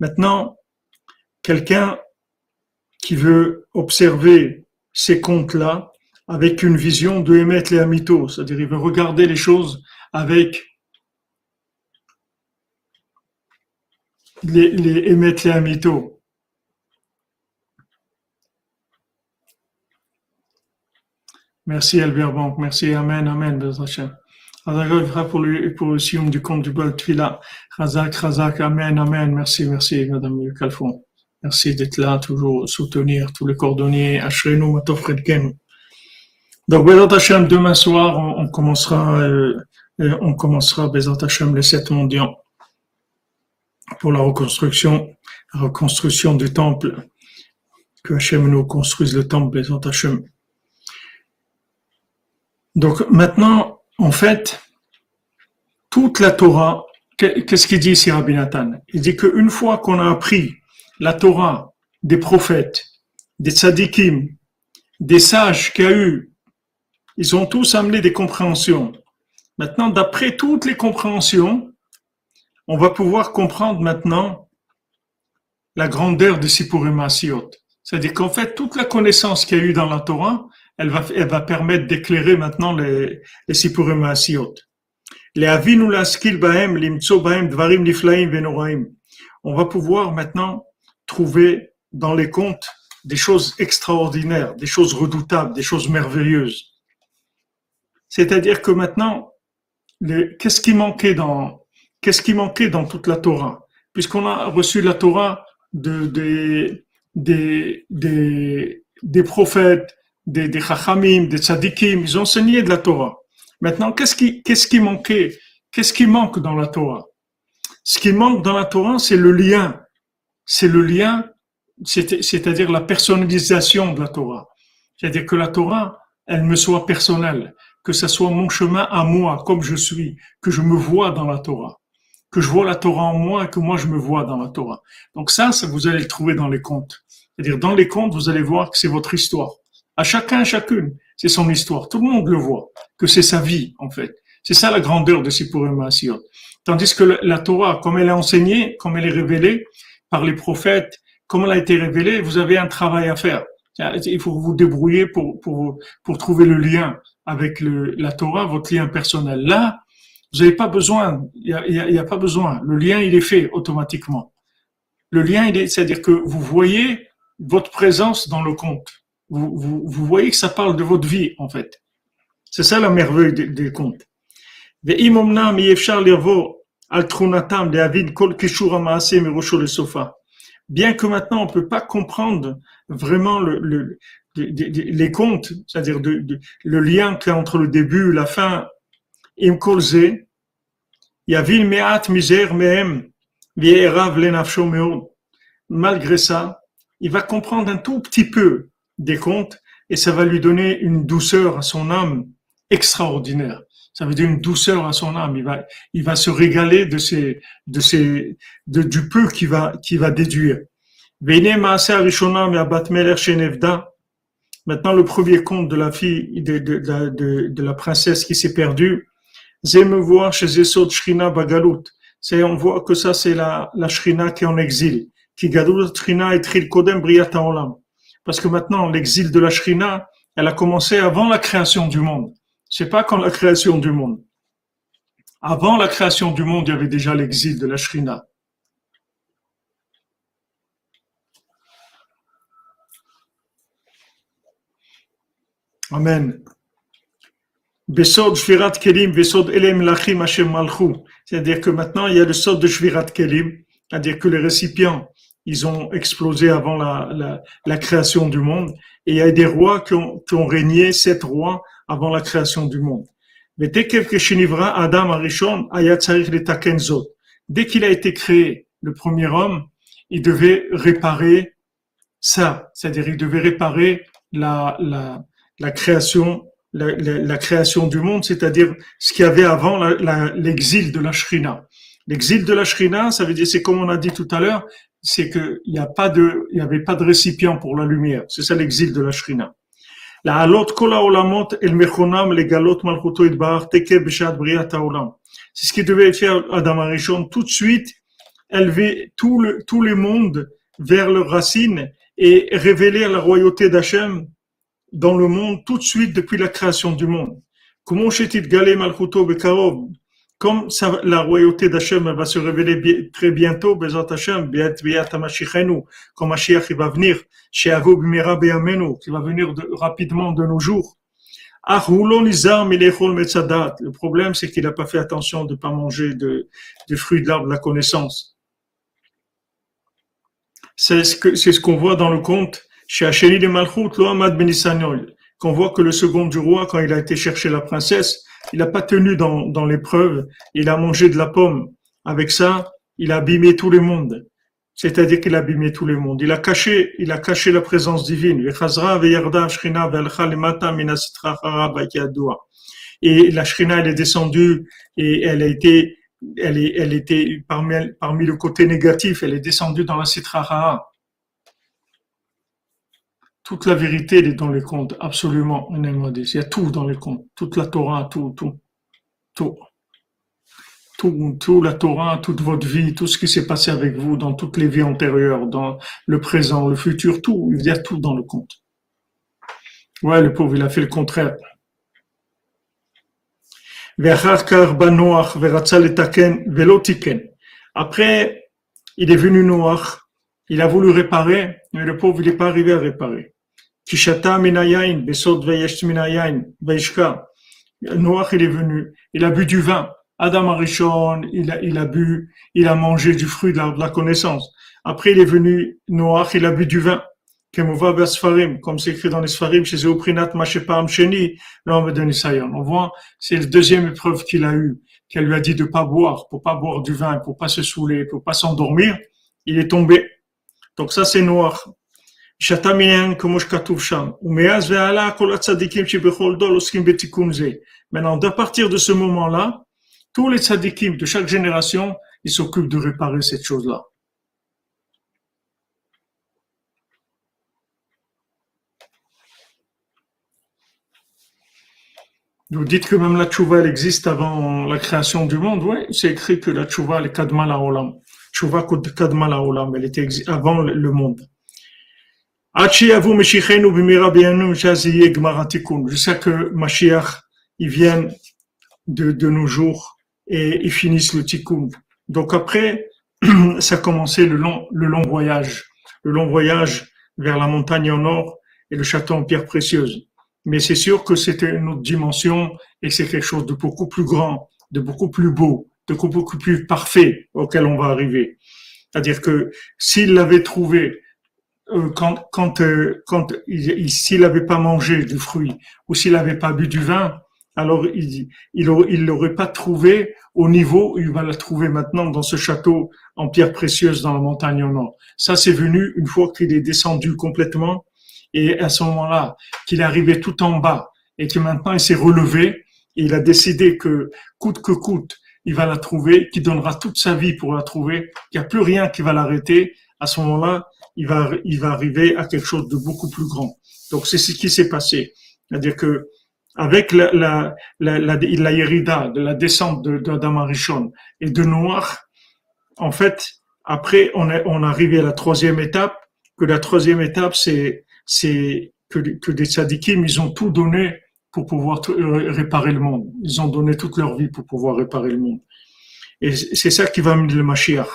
Maintenant, quelqu'un qui veut observer ces contes-là avec une vision de les amitos, c'est-à-dire il veut regarder les choses avec les, les amitos. Merci Albert Banque, merci, Amen, Amen, Bezrachem. Razak pour le, pour le sium du compte du bol Tfila. Razak, Razak, Amen, Amen, merci, merci, Madame Calfon. Merci d'être là, toujours soutenir tous les cordonniers. Ashrenu, Matofredken. Donc, Bezat Hashem, demain soir, on, commencera, euh, euh, on commencera Bezat Hashem les sept mondiaux pour la reconstruction, reconstruction du temple. Que Hashem nous construise le temple, Bezat Hashem. Donc maintenant, en fait, toute la Torah, qu'est-ce qu'il dit ici Rabbi Nathan? Il dit qu'une fois qu'on a appris la Torah des prophètes, des tzadikim, des sages qu'il y a eu, ils ont tous amené des compréhensions. Maintenant, d'après toutes les compréhensions, on va pouvoir comprendre maintenant la grandeur de Sipurim C'est-à-dire qu'en fait, toute la connaissance qu'il y a eu dans la Torah, elle va, permettre d'éclairer maintenant les, les Sipurim. Les avinu laskil limtso dvarim niflaim venoraim. On va pouvoir maintenant trouver dans les contes des choses extraordinaires, des choses redoutables, des choses merveilleuses. C'est-à-dire que maintenant, qu'est-ce qui manquait dans, qu'est-ce qui manquait dans toute la Torah? Puisqu'on a reçu la Torah de, des, des, des, des prophètes, des, des chachamim, des tzadikim, ils ont enseigné de la Torah. Maintenant, qu'est-ce qui, qu'est-ce qui manquait? Qu'est-ce qui manque dans la Torah? Ce qui manque dans la Torah, c'est le lien. C'est le lien, c'est-à-dire la personnalisation de la Torah. C'est-à-dire que la Torah, elle me soit personnelle, que ce soit mon chemin à moi, comme je suis, que je me vois dans la Torah, que je vois la Torah en moi et que moi je me vois dans la Torah. Donc ça, ça vous allez le trouver dans les contes. C'est-à-dire dans les contes, vous allez voir que c'est votre histoire. À chacun, à chacune, c'est son histoire. Tout le monde le voit, que c'est sa vie, en fait. C'est ça la grandeur de Sipurim Asiyot. Tandis que la Torah, comme elle est enseignée, comme elle est révélée par les prophètes, comme elle a été révélée, vous avez un travail à faire. Il faut vous débrouiller pour, pour, pour trouver le lien avec la Torah, votre lien personnel. Là, vous n'avez pas besoin, il n'y a, pas besoin. Le lien, il est fait automatiquement. Le lien, c'est-à-dire que vous voyez votre présence dans le conte vous, vous, vous, voyez que ça parle de votre vie, en fait. C'est ça la merveille des, des contes. Bien que maintenant on peut pas comprendre vraiment le, le, les contes, c'est-à-dire le lien qu'il y a entre le début et la fin, malgré ça, il va comprendre un tout petit peu des contes et ça va lui donner une douceur à son âme extraordinaire. Ça veut dire une douceur à son âme. Il va, il va se régaler de ces, de ces, de, du peu qu'il va, qu'il va déduire. Maintenant, le premier conte de la fille, de, de, de, de la princesse qui s'est perdue, C'est, on voit que ça, c'est la, la Shrina qui est en exil. Qui Shrina et Kodem Olam. Parce que maintenant, l'exil de la Shrina, elle a commencé avant la création du monde. C'est pas quand la création du monde. Avant la création du monde, il y avait déjà l'exil de la Shrina. Amen. C'est-à-dire que maintenant, il y a le sort de Shvirat Kelim, c'est-à-dire que les récipients, ils ont explosé avant la, la, la, création du monde. Et il y a des rois qui ont, qui ont régné, sept rois, avant la création du monde. Mais dès qu'il a été créé, le premier homme, il devait réparer ça. C'est-à-dire, il devait réparer la, la, la création la, création du monde, c'est-à-dire ce qu'il y avait avant l'exil de la Shrina. L'exil de la Shrina, ça veut dire, c'est comme on a dit tout à l'heure, c'est qu'il n'y a pas de, il y avait pas de récipient pour la lumière. C'est ça l'exil de la Shrina. La halot kola olamot el mechonam le galot malchuto idbar teke briat haolam. C'est ce qui devait faire Adam Arishon tout de suite, élever tout le, tous les mondes vers leurs racines et révéler la royauté d'Hachem dans le monde tout de suite depuis la création du monde. Comment comme ça, la royauté d'Hachem va se révéler très bientôt, Bezat Hachem, comme Mashiach va venir, qui va venir de, rapidement de nos jours. Le problème, c'est qu'il n'a pas fait attention de ne pas manger de, de fruits de l'arbre de la connaissance. C'est ce c'est ce qu'on voit dans le conte Benisanyol, qu'on voit que le second du roi, quand il a été chercher la princesse, il n'a pas tenu dans, dans l'épreuve, il a mangé de la pomme. Avec ça, il a abîmé tout le monde. C'est-à-dire qu'il a abîmé tout le monde. Il a caché, il a caché la présence divine. Et la Shrina, elle est descendue et elle a été, elle, est, elle était parmi, le côté négatif, elle est descendue dans la Sitra toute la vérité est dans les contes, absolument, Il y a tout dans les contes, toute la Torah, tout, tout, tout. Tout, tout la Torah, toute votre vie, tout ce qui s'est passé avec vous dans toutes les vies antérieures, dans le présent, le futur, tout, il y a tout dans le conte. Ouais, le pauvre, il a fait le contraire. Après, il est venu noir, il a voulu réparer, mais le pauvre, il n'est pas arrivé à réparer. Kishata minayain, besod veyesh minayain, veishka. Noach, il est venu, il a bu du vin. Adam Arishon, il a, il a bu, il a mangé du fruit de la, de la connaissance. Après, il est venu, Noach, il a bu du vin. Comme c'est écrit dans les Sfarim, chez Zéoprinat Mashepam Sheni, l'homme de Nisayon. On voit, c'est la deuxième épreuve qu'il a eue, qu'elle lui a dit de pas boire, pour pas boire du vin, pour pas se saouler, pour pas s'endormir. Il est tombé. Donc ça, c'est noir. Maintenant, à partir de ce moment-là, tous les tzadikim de chaque génération, s'occupent de réparer cette chose-là. Vous dites que même la tchouva, existe avant la création du monde. Oui, c'est écrit que la tchouva, est kadma la kadma la olam, elle était avant le monde. Jusqu'à que Mashiach, il vienne de, nos jours et il finisse le tikkun. Donc après, ça a commencé le long, le long voyage. Le long voyage vers la montagne au nord et le château en pierre précieuse. Mais c'est sûr que c'était une autre dimension et c'est quelque chose de beaucoup plus grand, de beaucoup plus beau, de beaucoup plus parfait auquel on va arriver. C'est-à-dire que s'il l'avait trouvé quand, quand, euh, quand s'il n'avait pas mangé du fruit ou s'il n'avait pas bu du vin, alors il il l'aurait pas trouvé au niveau où il va la trouver maintenant dans ce château en pierre précieuse dans la montagne au nord. Ça, c'est venu une fois qu'il est descendu complètement et à ce moment-là, qu'il est arrivé tout en bas et que maintenant il s'est relevé et il a décidé que coûte que coûte, il va la trouver, qu'il donnera toute sa vie pour la trouver, qu'il n'y a plus rien qui va l'arrêter. À ce moment-là, il va, il va arriver à quelque chose de beaucoup plus grand. Donc c'est ce qui s'est passé. C'est-à-dire que avec la, la, la, la, la Yerida, de la descente d'Adam Arishon et de Noir, en fait, après, on est, on est arrivé à la troisième étape, que la troisième étape, c'est, c'est que, que des tzadikim, ils ont tout donné pour pouvoir réparer le monde. Ils ont donné toute leur vie pour pouvoir réparer le monde. Et c'est ça qui va amener le Mashiach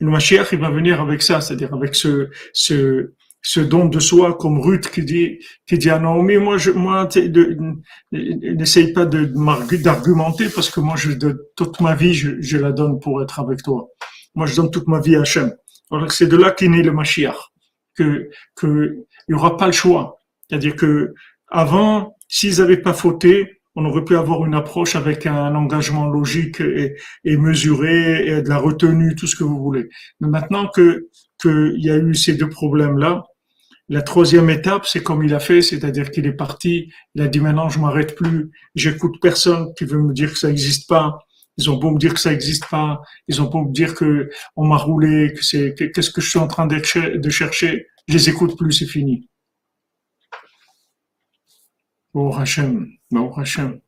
le Mashiach, il va venir avec ça, c'est-à-dire avec ce, ce, ce don de soi, comme Ruth qui dit, qui dit à Naomi, moi, je, moi, n'essaye pas d'argumenter parce que moi, je, de, toute ma vie, je, je, la donne pour être avec toi. Moi, je donne toute ma vie à Hachem. Alors, c'est de là qu'est né le Mashiach. Que, que, il y aura pas le choix. C'est-à-dire que, avant, s'ils avaient pas fauté, on aurait pu avoir une approche avec un engagement logique et, et mesuré et de la retenue, tout ce que vous voulez. Mais maintenant que qu'il y a eu ces deux problèmes-là, la troisième étape, c'est comme il a fait, c'est-à-dire qu'il est parti, il a dit maintenant je m'arrête plus, j'écoute personne qui veut me dire que ça n'existe pas. Ils ont beau me dire que ça n'existe pas, ils ont beau me dire que on m'a roulé, que c'est qu'est-ce que je suis en train de chercher, je les écoute plus, c'est fini. Oh Hachem, oh Hachem.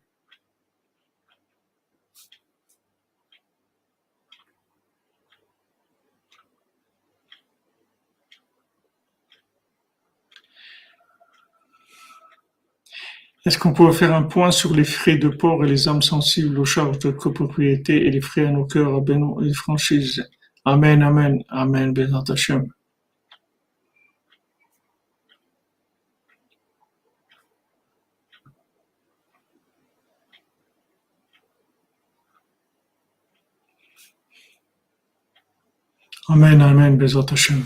Est-ce qu'on pourrait faire un point sur les frais de port et les âmes sensibles aux charges de copropriété et les frais à nos cœurs, à Benoît et les franchises Amen, Amen, Amen, Bézant Hachem. Amen, Amen, Bézant Hachem.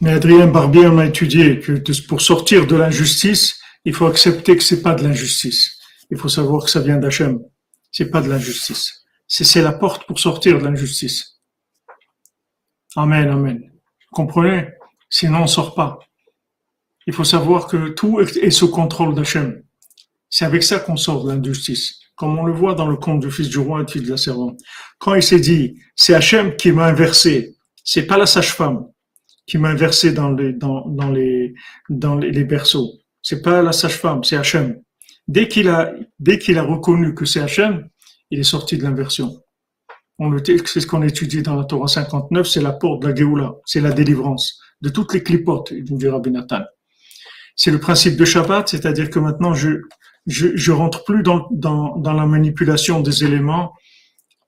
Mais Adrien Barbier, on a étudié que pour sortir de l'injustice, il faut accepter que c'est pas de l'injustice. Il faut savoir que ça vient d'Hachem. C'est pas de l'injustice. C'est la porte pour sortir de l'injustice. Amen, amen. Comprenez? Sinon, on sort pas. Il faut savoir que tout est sous contrôle d'Hachem. C'est avec ça qu'on sort de l'injustice. Comme on le voit dans le conte du fils du roi et de la servante. Quand il s'est dit, c'est Hachem qui m'a inversé. C'est pas la sage-femme qui m'a versé dans les, dans, dans les berceaux. C'est pas la sage-femme, c'est Hachem. Dès qu'il a, dès qu'il a reconnu que c'est Hachem, il est sorti de l'inversion. C'est ce qu'on étudie dans la Torah 59, c'est la porte de la Géoula, c'est la délivrance de toutes les clipotes, nous dit Rabbi Nathan. C'est le principe de Shabbat, c'est-à-dire que maintenant je, je, rentre plus dans, la manipulation des éléments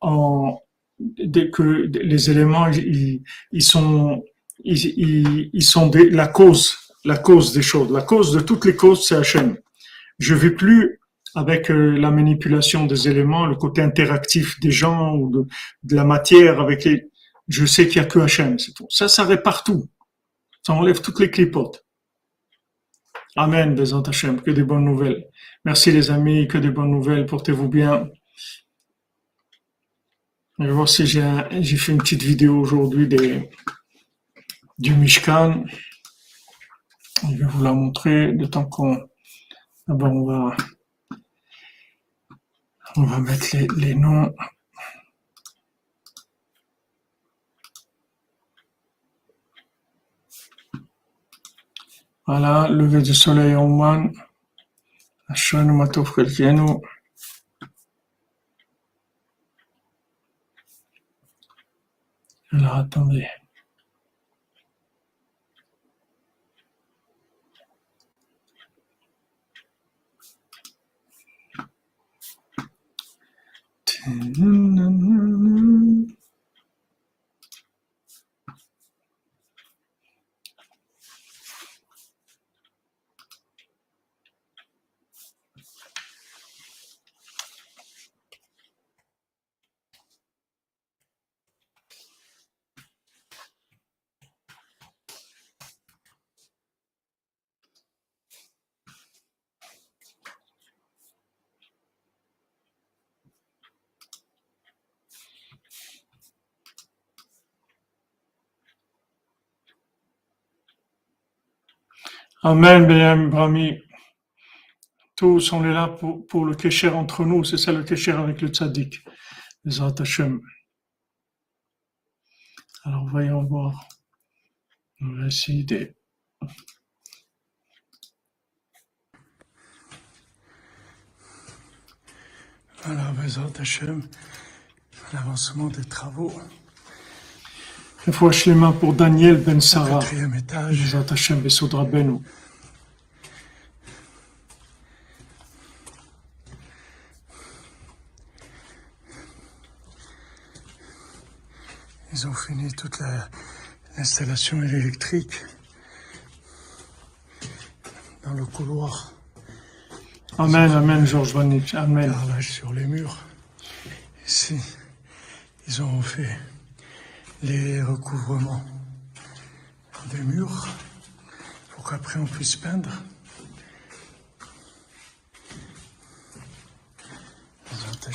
en, dès que les éléments, ils, sont, la cause, la cause des choses. La cause de toutes les causes, c'est Hachem. Je vais plus avec euh, la manipulation des éléments, le côté interactif des gens ou de, la matière avec les, je sais qu'il y a que Hachem, c'est tout. Ça, ça répare tout. Ça enlève toutes les clipotes. Amen, Bézant Hachem, que des bonnes nouvelles. Merci les amis, que des bonnes nouvelles, portez-vous bien. Je vais voir si j'ai, j'ai fait une petite vidéo aujourd'hui des, du Mishkan. Je vais vous la montrer de temps qu'on. D'abord, on va, on va mettre les, les noms. Voilà, lever du soleil en Oman. Hashanu Matov Kelkenu. Alors, Amen, Béhem, Brahmi. Tous, on est là pour, le kécher entre nous. C'est ça le kécher avec le tzaddik. Les. Alors, voyons voir. On va essayer de... Voilà, Bezat Hashem, l'avancement des travaux. Refouach les mains pour Daniel Ben Sarah. Quatrième étage. Hashem Besodra Beno. Ils ont fini toute l'installation électrique dans le couloir. Amen, amen, Georges Vanich, amen. Carrelage sur les murs. Ici, ils ont fait les recouvrements des murs pour qu'après on puisse peindre.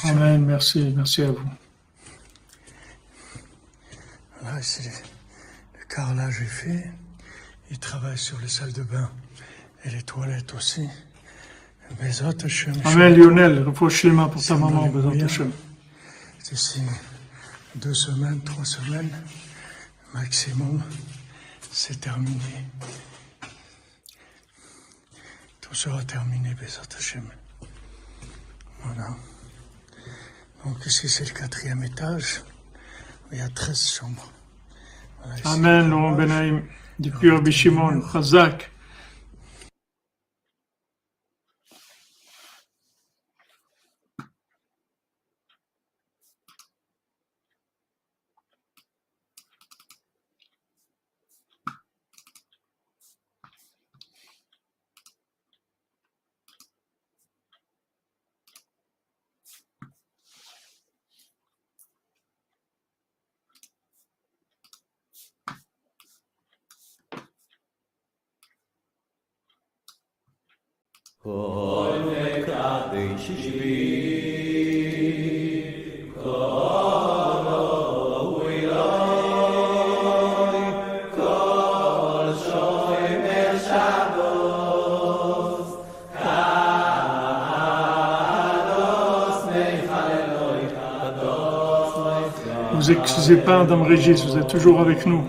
Amen, merci, merci à vous. Voilà, ici, le carrelage est fait. Ils travaillent sur les salles de bain et les toilettes aussi. Amen, Lionel, repose Shlema pour ta maman, Bezat Hashem. Deux semaines, trois semaines maximum, c'est terminé. Tout sera terminé, Bezat Hashem. Voilà. Donc ici, c'est le quatrième étage. Il y a 13 chambres. Voilà, Amen, Laurent. Benaïm, depuis Rabbi Shimon, Chazak. Madame Régis, vous êtes toujours avec nous.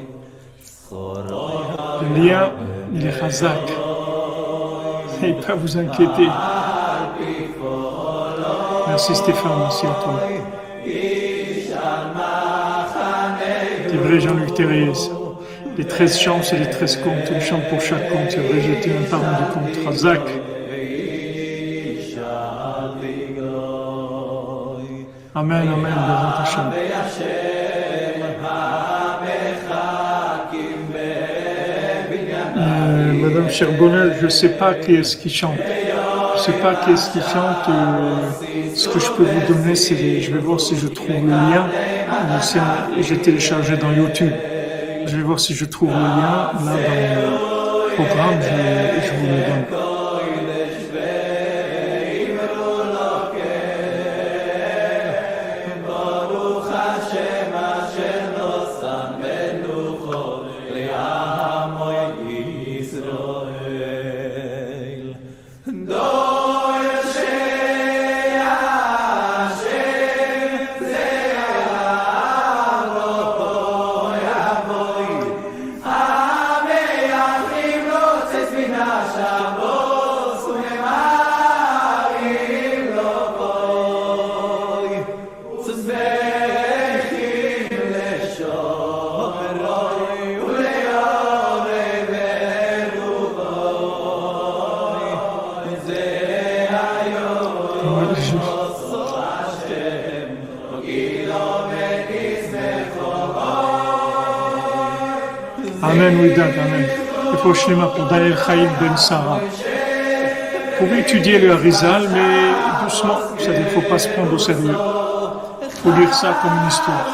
Le lien, il est Chazak. Et pas vous inquiéter. Merci Stéphane, merci à toi. C'est vrai, Jean-Luc Terrier. Les 13 chants, c'est les 13 comptes. Une chante pour chaque compte. C'est vrai, j'étais même pas rendu compte. Chazak. Amen, Amen, Bezat Hashem. Madame Cherbonnel, je ne sais pas qui est-ce qui chante. Je ne sais pas qui est-ce qui chante. euh, ce que je peux vous donner, c'est je vais voir si je trouve le lien. J'ai téléchargé dans YouTube. Je vais voir si je trouve le lien là dans le programme. Je vous le donne. 들어. Ouidat, Amen. Il Shlema pour Ben. Vous pouvez étudier le Harizal, mais doucement. Qu'il ne faut pas se prendre au sérieux. Il faut lire ça comme une histoire.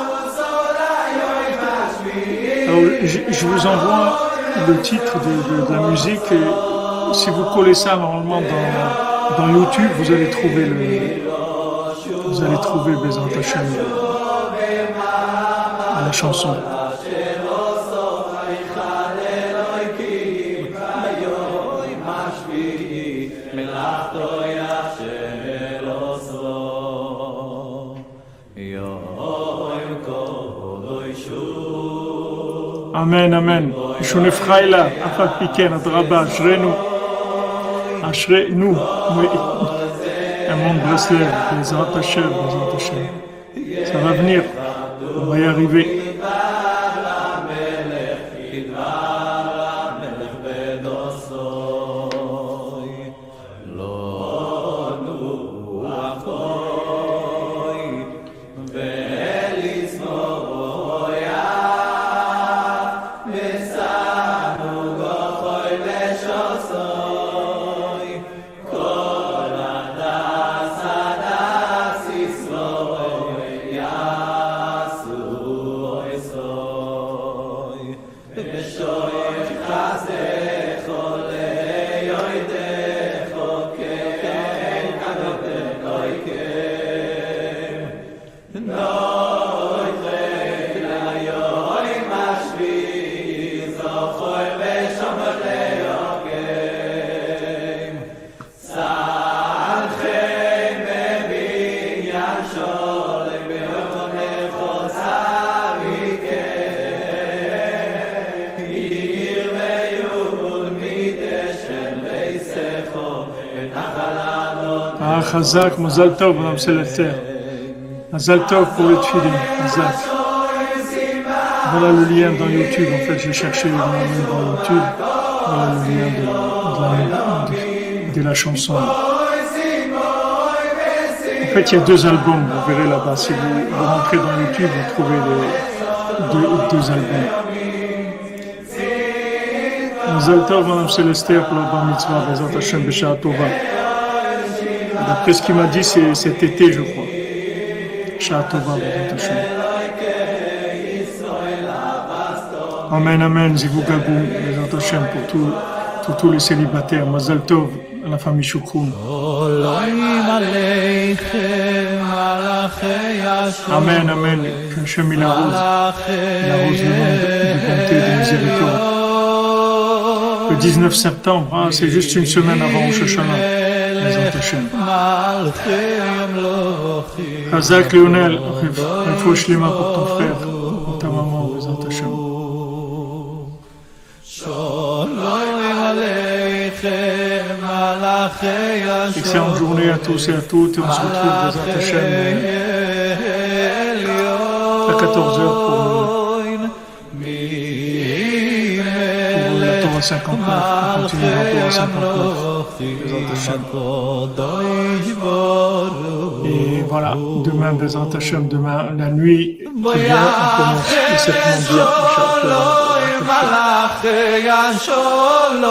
Alors, je, vous envoie le titre de, la musique. Et si vous collez ça normalement dans, YouTube, vous allez trouver le, vous allez trouver la chanson. אמן, אמן. שונף חיילה, אף על פי כן, אדרבה, אשרינו. אשרינו. אמון ברסלב, בעזרת השם, בעזרת השם. סרב ניר, הוא היה ריבי. Chazak, Mazal Tov, Madame Célestère. Mazal pour le Tfilin. Voilà le lien dans YouTube. En fait, j'ai cherché le lien dans YouTube. Voilà le lien de, la, chanson. En fait, il y a deux albums, vous verrez là-bas. Si vous, rentrez dans YouTube, vous trouvez les deux, albums. Tov, Madame Célestère, pour la Bar Mitzvah, Bezat Hashem, B'Shah Tova. D'après ce qu'il m'a dit, c'est cet été, je crois. Shah Tova, Bezat Hashem. Amen, Amen, Zivou Gabou, Bezat Hashem, pour tous pour tous les célibataires. Mazal Tov, la famille Hashem, Amen, Amen. Que Hashem il arrose, il arrose le monde de bonté, de miséricorde. Le 19 septembre, ah, c'est juste une semaine avant Rosh Hashanah. Bezat Hashem. Hazak Lionel, Refou Shlema pour ton frère, pour ta maman, Bezat Hashem. Excellente journée à tous et à toutes, et on se retrouve Bezat Hashem à 14h pour, 59. On continue la Torah 59. Et voilà, demain Bezat Hashem, demain la nuit qui vient, on commence le 7